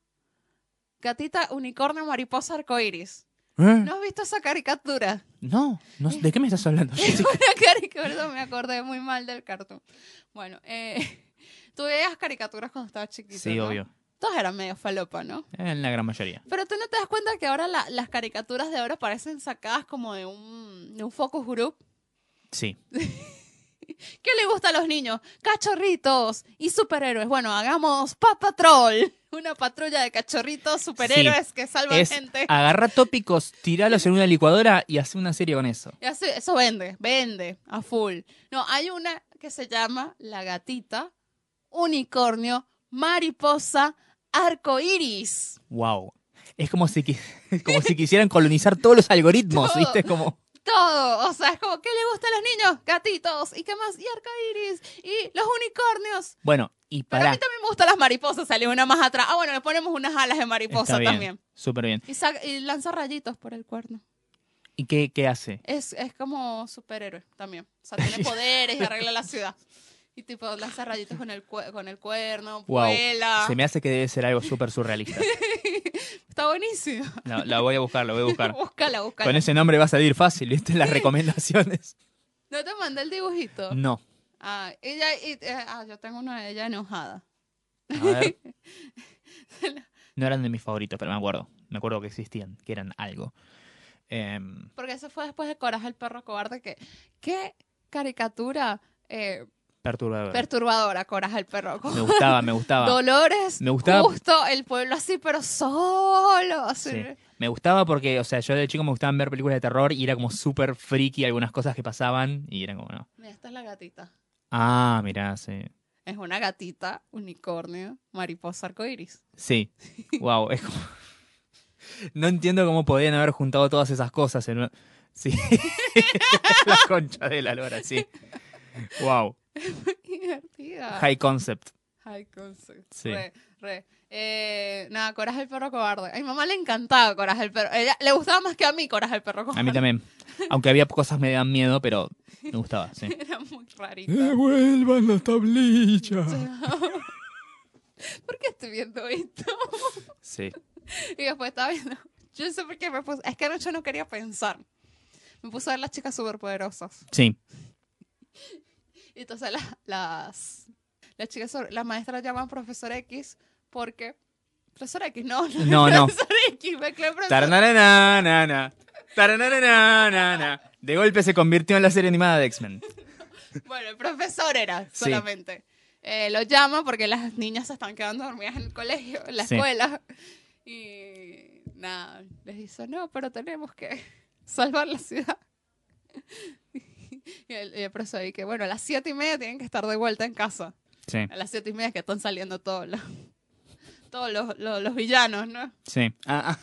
Gatita unicornio mariposa arcoiris. ¿Eh? ¿No has visto esa caricatura? No, no, ¿de qué me estás hablando? Es una caricatura, me acordé muy mal del cartoon. Bueno, eh, tú veías caricaturas cuando estabas chiquito. Sí, ¿no? obvio. Todas eran medio falopa, ¿no? En la gran mayoría. Pero tú no te das cuenta que ahora la- las caricaturas de ahora parecen sacadas como de un, de un focus group. Sí. ¿Qué le gusta a los niños? Cachorritos y superhéroes. Bueno, hagamos Paw Patrol. Una patrulla de cachorritos superhéroes que salvan Es gente. agarrar tópicos, tiralos en una licuadora y hacer una serie con eso. Y eso vende, vende a full. No, hay una que se llama La Gatita, Unicornio, Mariposa, Arco Iris. Wow. Es como si, como si quisieran colonizar todos los algoritmos, Todo. ¿viste? Como, Todo. O sea, es como, ¿qué le gusta a los niños? Gatitos. ¿Y qué más? Y Arco Iris. Y los unicornios. bueno, y Pero a para. mí también me gustan las mariposas. Salió una más atrás. Ah, bueno, le ponemos unas alas de mariposa bien, también. súper bien. Y, saca- y lanza rayitos por el cuerno. ¿Y qué, qué hace? Es, es como superhéroe también. O sea, tiene poderes y arregla la ciudad. Y tipo, lanza rayitos con el, con el cuerno, Wow. vuela. Se me hace que debe ser algo súper surrealista. Está buenísimo. La, la voy a buscar, la voy a buscar. Búscala, búscala. Con ese nombre va a salir fácil, ¿viste? Las recomendaciones. ¿No te mandé el dibujito? No. Ah, ella, y- eh, ah, yo tengo una de ella enojada. A ver. No eran de mis favoritos, pero me acuerdo. Me acuerdo que existían, que eran algo. Em, Porque eso fue después de Coraje el perro cobarde. Que, ¿Qué caricatura eh, perturbador. perturbadora, Coraje el perro me gustaba, me gustaba. Dolores, Me gustaba- justo el pueblo así, pero solo. así. Sí. Me gustaba porque, o sea, yo de chico me gustaban ver películas de terror y era como súper freaky algunas cosas que pasaban y eran como, no. Mira, esta es la gatita. Ah, mirá, sí. Es una gatita, unicornio, mariposa arcoíris. Sí. Wow, es como... No entiendo cómo podían haber juntado todas esas cosas en una- Sí. la concha de la lora, sí. Wow. Divertida. High concept. High concept. Sí. Re, re. Eh, nada, Coraje el perro cobarde. A mi mamá le encantaba Coraje el perro. Ella le gustaba más que a mí Coraje el perro cobarde. A mí también. Aunque había cosas que me dan miedo, pero me gustaba, sí. Era muy rarito. vuelvan las tablillas. ¿Por qué estoy viendo esto? Sí. Y después estaba viendo. Yo no sé por qué me puse. Es que anoche no quería pensar. Me puse a ver las chicas superpoderosas. Sí. Y entonces las, las, las chicas, las maestras llaman profesor X porque profesor X, no, No, no. profesor X, me clavé profesor. De golpe se convirtió en la serie animada de X-Men. Bueno, el profesor era Sí. solamente. Eh, lo llama porque las niñas se están quedando dormidas en el colegio, en la Sí. escuela. Y nada, les dice, no, pero tenemos que salvar la ciudad. Y el, y el profesor dice, bueno, a las siete y media tienen que estar de vuelta en casa. Sí, A las siete y media que están saliendo todos los, todos los, los- los villanos, ¿no? sí. Ah, ah.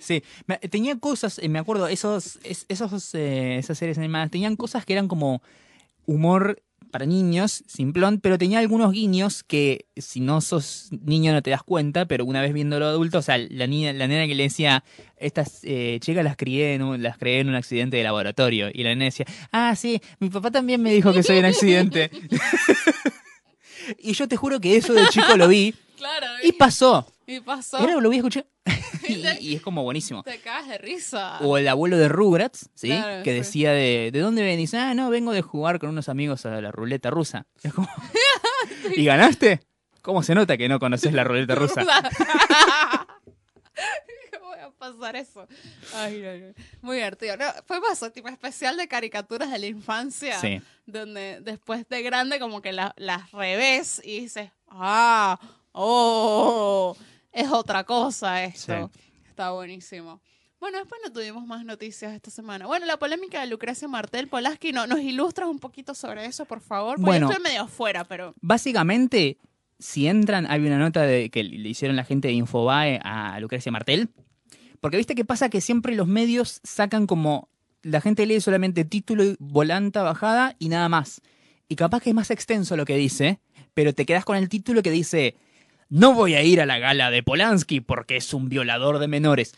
Sí, me- tenía cosas, eh, me acuerdo, esos, es- esos, eh, esas series animadas tenían cosas que eran como humor para niños, simplón, pero tenía algunos guiños que si no sos niño no te das cuenta, pero una vez viéndolo adulto, o sea, la niña, la nena que le decía, estas eh, chicas las crié en un, las creé en un accidente de laboratorio, y la nena decía, ah, sí, mi papá también me dijo que soy un accidente. y yo te juro que eso de chico lo vi Claro, y pasó. y pasó. Era lo vi a y, y es como buenísimo. Te cagas de risa. O el abuelo de Rugrats, ¿sí? Claro, que decía de, ¿de dónde venís? Ah, no, vengo de jugar con unos amigos a la ruleta rusa. Es como, ¿Y ganaste? ¿Cómo se nota que no conoces la ruleta rusa? ¿Cómo voy a pasar eso? Ay, no, no. Muy divertido. No, fue más tipo especial de caricaturas de la infancia. Sí. Donde después de grande como que la- las revés y dices, ah, oh, es otra cosa esto. Está buenísimo. Bueno, después no tuvimos más noticias esta semana. Bueno, la polémica de Lucrecia Martel, Polaski, ¿no? ¿nos ilustras un poquito sobre eso, por favor? Porque Bueno. estoy medio afuera, pero... Básicamente, si entran, hay una nota de que le hicieron la gente de Infobae a Lucrecia Martel. Porque viste que pasa que siempre los medios sacan como. La gente lee solamente título, volanta, bajada y nada más. Y capaz que es más extenso lo que dice, pero te quedas con el título que dice: No voy a ir a la gala de Polanski porque es un violador de menores.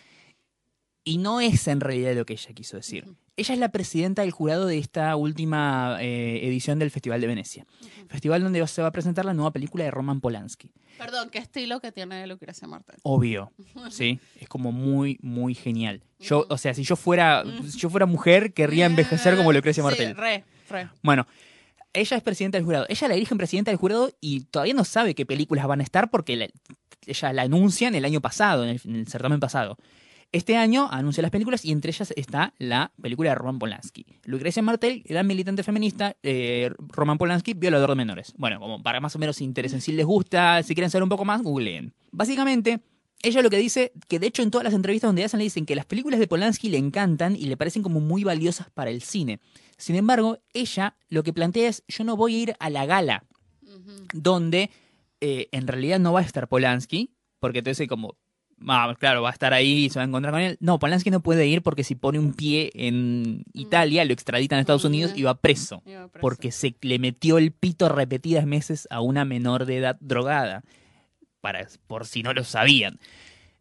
Y no es en realidad lo que ella quiso decir. Ella es la presidenta del jurado de esta última eh, edición del Festival de Venecia. Festival donde se va a presentar la nueva película de Roman Polanski. Perdón, ¿qué estilo que tiene Lucrecia Martel? Obvio, ¿sí? Es como muy, muy genial. Yo, o sea, si yo fuera, si yo fuera mujer, querría envejecer como Lucrecia Sí, Martel. re, re. Bueno, ella es presidenta del jurado. Ella la eligen presidenta del jurado y todavía no sabe qué películas van a estar porque la- ella la anuncian el año pasado, en el, en el certamen pasado. Este año anuncia las películas y entre ellas está la película de Roman Polanski. Lucrecia Martel, gran militante feminista, eh, Roman Polanski, violador de menores. Bueno, como para más o menos se interesen, si les gusta, si quieren saber un poco más, googleen. Básicamente, ella lo que dice, que de hecho en todas las entrevistas donde hacen le dicen que las películas de Polanski le encantan y le parecen como muy valiosas para el cine. Sin embargo, ella lo que plantea es, yo no voy a ir a la gala donde eh, en realidad no va a estar Polanski, porque entonces como, ah, claro, va a estar ahí y se va a encontrar con él. No, Polanski no puede ir porque si pone un pie en Italia, lo extraditan a Estados Mm. Unidos y va preso. porque se le metió el pito repetidas veces a una menor de edad drogada, para, por si no lo sabían.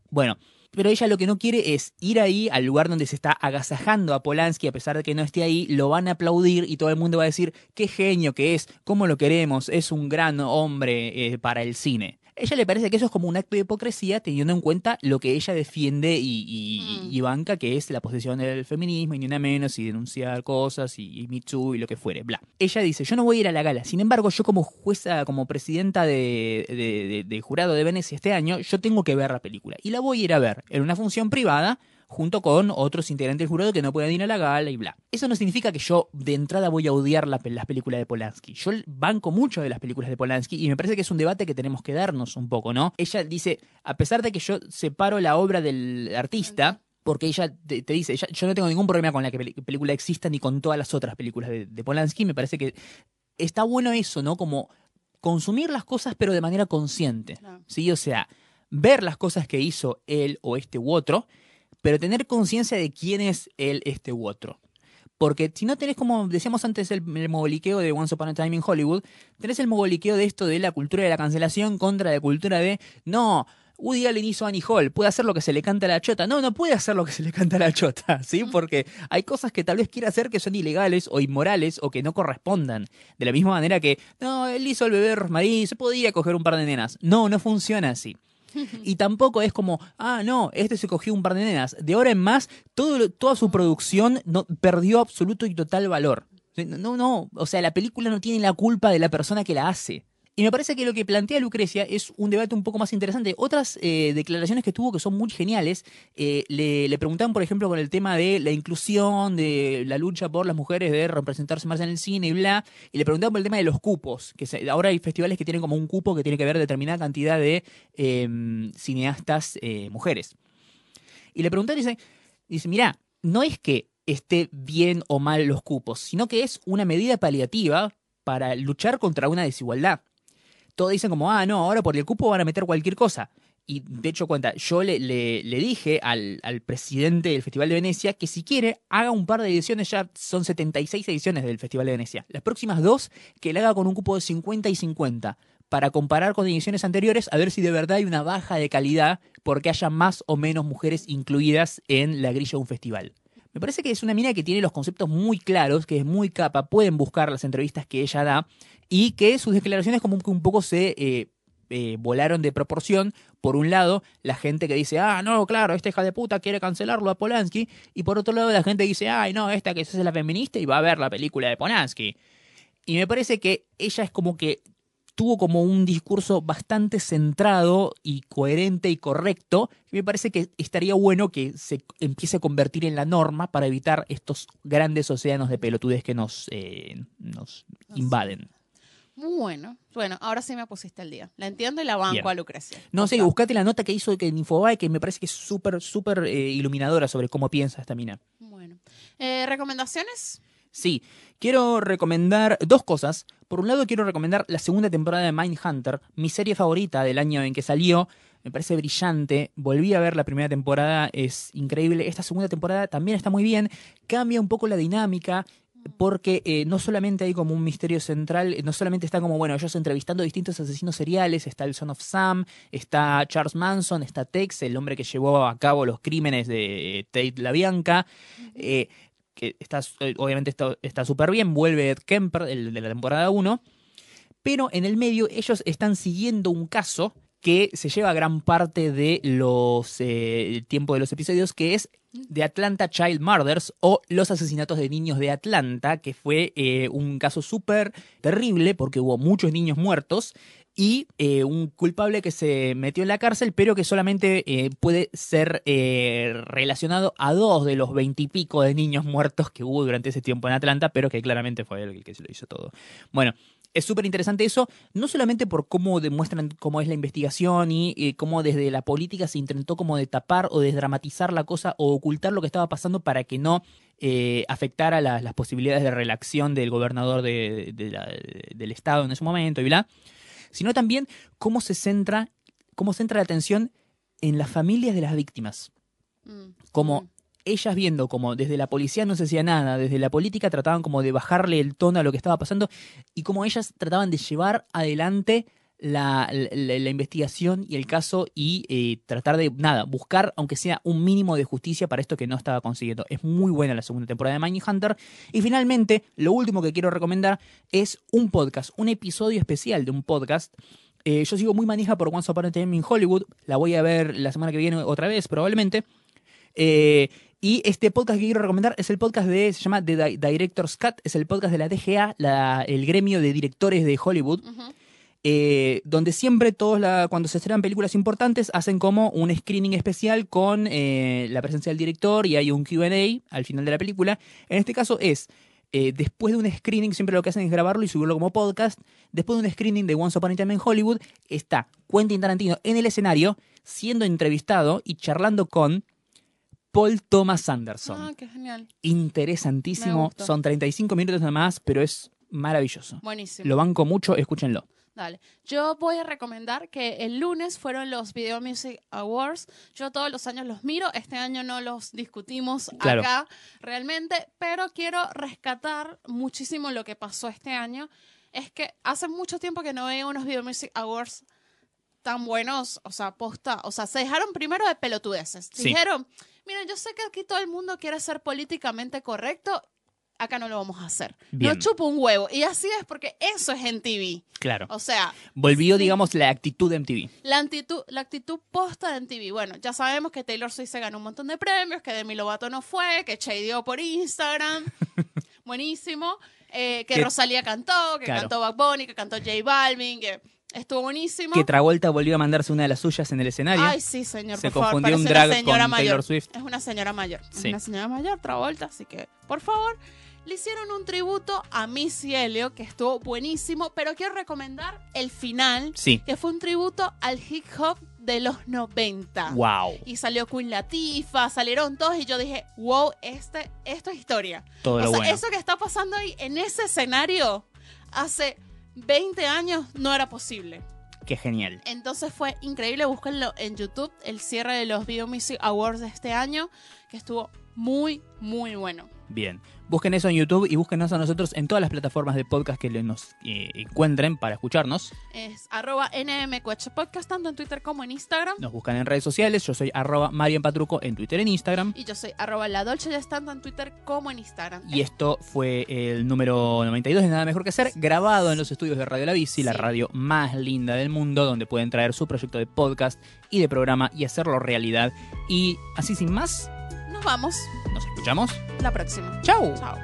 Bueno, pero ella lo que no quiere es ir ahí al lugar donde se está agasajando a Polanski, a pesar de que no esté ahí, lo van a aplaudir y todo el mundo va a decir qué genio que es, cómo lo queremos, es un gran hombre eh, para el cine. Ella le parece que eso es como un acto de hipocresía teniendo en cuenta lo que ella defiende y, y- Mm. y banca, que es la posición del feminismo y ni una menos, y denunciar cosas y, y Too y lo que fuere, bla. Ella dice, yo no voy a ir a la gala, sin embargo, yo como jueza, como presidenta de, de- de- de jurado de Venecia este año, yo tengo que ver la película. Y la voy a ir a ver en una función privada junto con otros integrantes del jurado que no pueden ir a la gala y bla. Eso no significa que yo de entrada voy a odiar la, las películas de Polanski. Yo banco mucho de las películas de Polanski y me parece que es un debate que tenemos que darnos un poco, ¿no? Ella dice, a pesar de que yo separo la obra del artista, porque ella te, te dice, ella- yo no tengo ningún problema con la que película exista ni con todas las otras películas de, de Polanski, me parece que está bueno eso, ¿no? Como consumir las cosas pero de manera consciente. ¿sí? O sea, ver las cosas que hizo él o este u otro, pero tener conciencia de quién es él, este u otro. Porque si no tenés, como decíamos antes, el, el mogoliqueo de Once Upon a Time in Hollywood, tenés el mogoliqueo de esto de la cultura de la cancelación contra la cultura de, no, Woody Allen hizo Annie Hall, puede hacer lo que se le canta a la chota. No, no puede hacer lo que se le canta a la chota, ¿sí? Porque hay cosas que tal vez quiera hacer que son ilegales o inmorales o que no correspondan. De la misma manera que, no, él hizo el bebé Rosmarie, se podía coger un par de nenas. No, no funciona así. Y tampoco es como, ah, no, este se cogió un par de nenas. De ahora en más, todo, toda su producción no, perdió absoluto y total valor. No, no, o sea, la película no tiene la culpa de la persona que la hace. Y me parece que lo que plantea Lucrecia es un debate un poco más interesante. Otras eh, declaraciones que tuvo que son muy geniales, eh, le, le preguntaban, por ejemplo, con el tema de la inclusión, de la lucha por las mujeres, de representarse más en el cine y bla, y le preguntaban por el tema de los cupos, que ahora hay festivales que tienen como un cupo que tiene que ver determinada cantidad de eh, cineastas eh, mujeres. Y le preguntaron y dice, dice, mira, no es que esté bien o mal los cupos, sino que es una medida paliativa para luchar contra una desigualdad. Todos dicen como, ah, no, ahora por el cupo van a meter cualquier cosa. Y de hecho, cuenta, yo le, le- dije al, al presidente del Festival de Venecia que si quiere haga un par de ediciones, ya son 76 ediciones del Festival de Venecia. Las próximas dos, que le haga con un cupo de 50 y 50, para comparar con ediciones anteriores, a ver si de verdad hay una baja de calidad porque haya más o menos mujeres incluidas en la grilla de un festival. Me parece que es una mina que tiene los conceptos muy claros, que es muy capa, pueden buscar las entrevistas que ella da y que sus declaraciones como que un poco se eh, eh, volaron de proporción. Por un lado, la gente que dice, ah, no, claro, esta hija de puta quiere cancelarlo a Polanski. Y por otro lado, la gente dice, ay, no, esta que hace la feminista y va a ver la película de Polanski. Y me parece que ella es como que tuvo como un discurso bastante centrado y coherente y correcto. Y me parece que estaría bueno que se empiece a convertir en la norma para evitar estos grandes océanos de pelotudez que nos, eh, nos invaden. Bueno, bueno, ahora sí me pusiste el día. La entiendo y la banco Bien. a Lucrecia. No sé, sea, buscate la nota que hizo que en Infobae, que me parece que es súper, súper eh, iluminadora sobre cómo piensa esta mina. Bueno. Eh, ¿Recomendaciones? Sí, quiero recomendar dos cosas. Por un lado, quiero recomendar la segunda temporada de Mindhunter, mi serie favorita del año en que salió. Me parece brillante. Volví a ver la primera temporada, es increíble. Esta segunda temporada también está muy bien. Cambia un poco la dinámica. Porque eh, no solamente hay como un misterio central, eh, no solamente está como, bueno, ellos entrevistando distintos asesinos seriales, está el Son of Sam, está Charles Manson, está Tex, el hombre que llevó a cabo los crímenes de eh, Tate LaBianca, eh, está, eh, obviamente está está súper bien, vuelve Ed Kemper, el de la temporada 1, pero en el medio ellos están siguiendo un caso que se lleva gran parte de los eh, tiempo de los episodios, que es de Atlanta Child Murders o los asesinatos de niños de Atlanta, que fue eh, un caso súper terrible porque hubo muchos niños muertos y eh, un culpable que se metió en la cárcel, pero que solamente eh, puede ser eh, relacionado a dos de los veintipico de niños muertos que hubo durante ese tiempo en Atlanta, pero que claramente fue él el que se lo hizo todo. Bueno, es súper interesante eso, no solamente por cómo demuestran cómo es la investigación y cómo desde la política se intentó como de tapar o desdramatizar la cosa o ocultar lo que estaba pasando para que no afectara la- las posibilidades de reelección del gobernador de- del estado en ese momento y bla, sino también cómo se centra, cómo centra la atención en las familias de las víctimas Mm, como mm. ellas viendo como desde la policía no se hacía nada, desde la política trataban como de bajarle el tono a lo que estaba pasando y como ellas trataban de llevar adelante la, investigación y el caso y eh, tratar de, nada, buscar aunque sea un mínimo de justicia para esto que no estaba consiguiendo. Es muy buena la segunda temporada de Mindhunter. Y finalmente, lo último que quiero recomendar es un podcast, un episodio especial de un podcast eh, yo sigo muy manija por Once Upon a Time in Hollywood. La voy a ver la semana que viene otra vez, probablemente. Eh, y este podcast que quiero recomendar es el podcast de, se llama The Di- Director's Cut, es el podcast de la DGA, el gremio de directores de Hollywood. Eh, donde siempre todos la, cuando se estrenan películas importantes hacen como un screening especial con eh, la presencia del director y hay un Q&A al final de la película. En este caso es, eh, después de un screening, siempre lo que hacen es grabarlo y subirlo como podcast. Después de un screening de Once Upon a Time in Hollywood, está Quentin Tarantino en el escenario, siendo entrevistado y charlando con Paul Thomas Anderson. Ah, qué genial. Interesantísimo. Son 35 minutos nada más, pero es maravilloso. Buenísimo. Lo banco mucho, escúchenlo. Dale. Yo voy a recomendar que el lunes fueron los Video Music Awards. Yo todos los años los miro. Este año no los discutimos Claro. acá realmente, pero quiero rescatar muchísimo lo que pasó este año. Es que hace mucho tiempo que no veo unos Video Music Awards tan buenos, o sea, posta, o sea, se dejaron primero de pelotudeces. Sí. Dijeron, mira, yo sé que aquí todo el mundo quiere ser políticamente correcto, acá no lo vamos a hacer. Bien. No chupo un huevo. Y así es porque eso es en TV. Claro. O sea, Volvió, sí. digamos, la actitud de MTV. la actitud, la actitud posta de MTV. Bueno, ya sabemos que Taylor Swift se ganó un montón de premios, que Demi Lovato no fue, que Che dio por Instagram. buenísimo. Eh, que Que- Rosalía cantó, que Claro. cantó Bad Bunny, que cantó J Balvin, que estuvo buenísimo. Que Travolta volvió a mandarse una de las suyas en el escenario. Ay, sí, señor. Se por favor, confundió un parece drag con mayor. Taylor Swift. Es una señora mayor. Sí. Es una señora mayor, Travolta, así que, por favor, le hicieron un tributo a Missy Elliott, que estuvo buenísimo, pero quiero recomendar el final, Sí. que fue un tributo al hip hop de los 90. Wow. Y salió Queen Latifah, salieron todos y yo dije, wow, este, esto es historia. Todo o sea, bueno. eso que está pasando ahí en ese escenario hace 20 años no era posible. Qué genial. Entonces fue increíble, búsquenlo en YouTube, el cierre de los Video Music Awards de este año, que estuvo muy, muy bueno. Bien. Busquen eso en YouTube y búsquenos a nosotros en todas las plataformas de podcast que nos eh, encuentren para escucharnos. Es arroba Podcast, tanto en Twitter como en Instagram. Nos buscan en redes sociales. Yo soy arroba Marian Patruco en Twitter y en Instagram. Y yo soy arroba la Dolce Jazz, tanto en Twitter como en Instagram. Y esto fue el número 92 de Nada Mejor que Hacer, grabado en los estudios de Radio La Bici, la radio más linda del mundo, donde pueden traer su proyecto de podcast y de programa y hacerlo realidad. Y así sin más, Nos vamos nos escuchamos. la próxima. ¡Chau! Chao.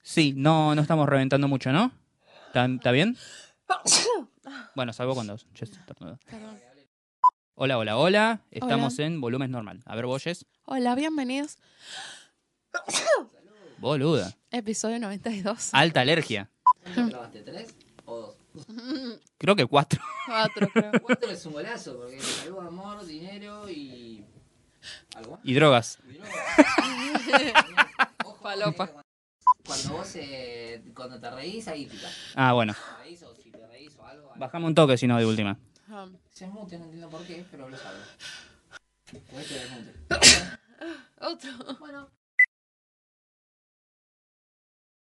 Sí, no, no estamos reventando mucho, ¿no? ¿Está, bien? Bueno, salvo cuando yo estornudo. Perdón. Hola, hola, hola. Estamos en volumen normal. A ver, Boyes. Hola, bienvenidos. Boluda. Episodio 92. Alta alergia. ¿Cuánto grabaste? ¿Tres o dos? Creo que cuatro. Cuatro, creo. Cuatro es un golazo, porque salud, amor, dinero y. ¿Algo más? Y drogas. Y droga. Ojo, Falopa. porque Cuando vos, eh, cuando te reís, ahí pica. Ah, bueno. Te reís o si te reís o algo. Bajame un toque, si no, de última. Um, Se mute, no entiendo por qué, pero lo sabe. Puedes tener mute. otro.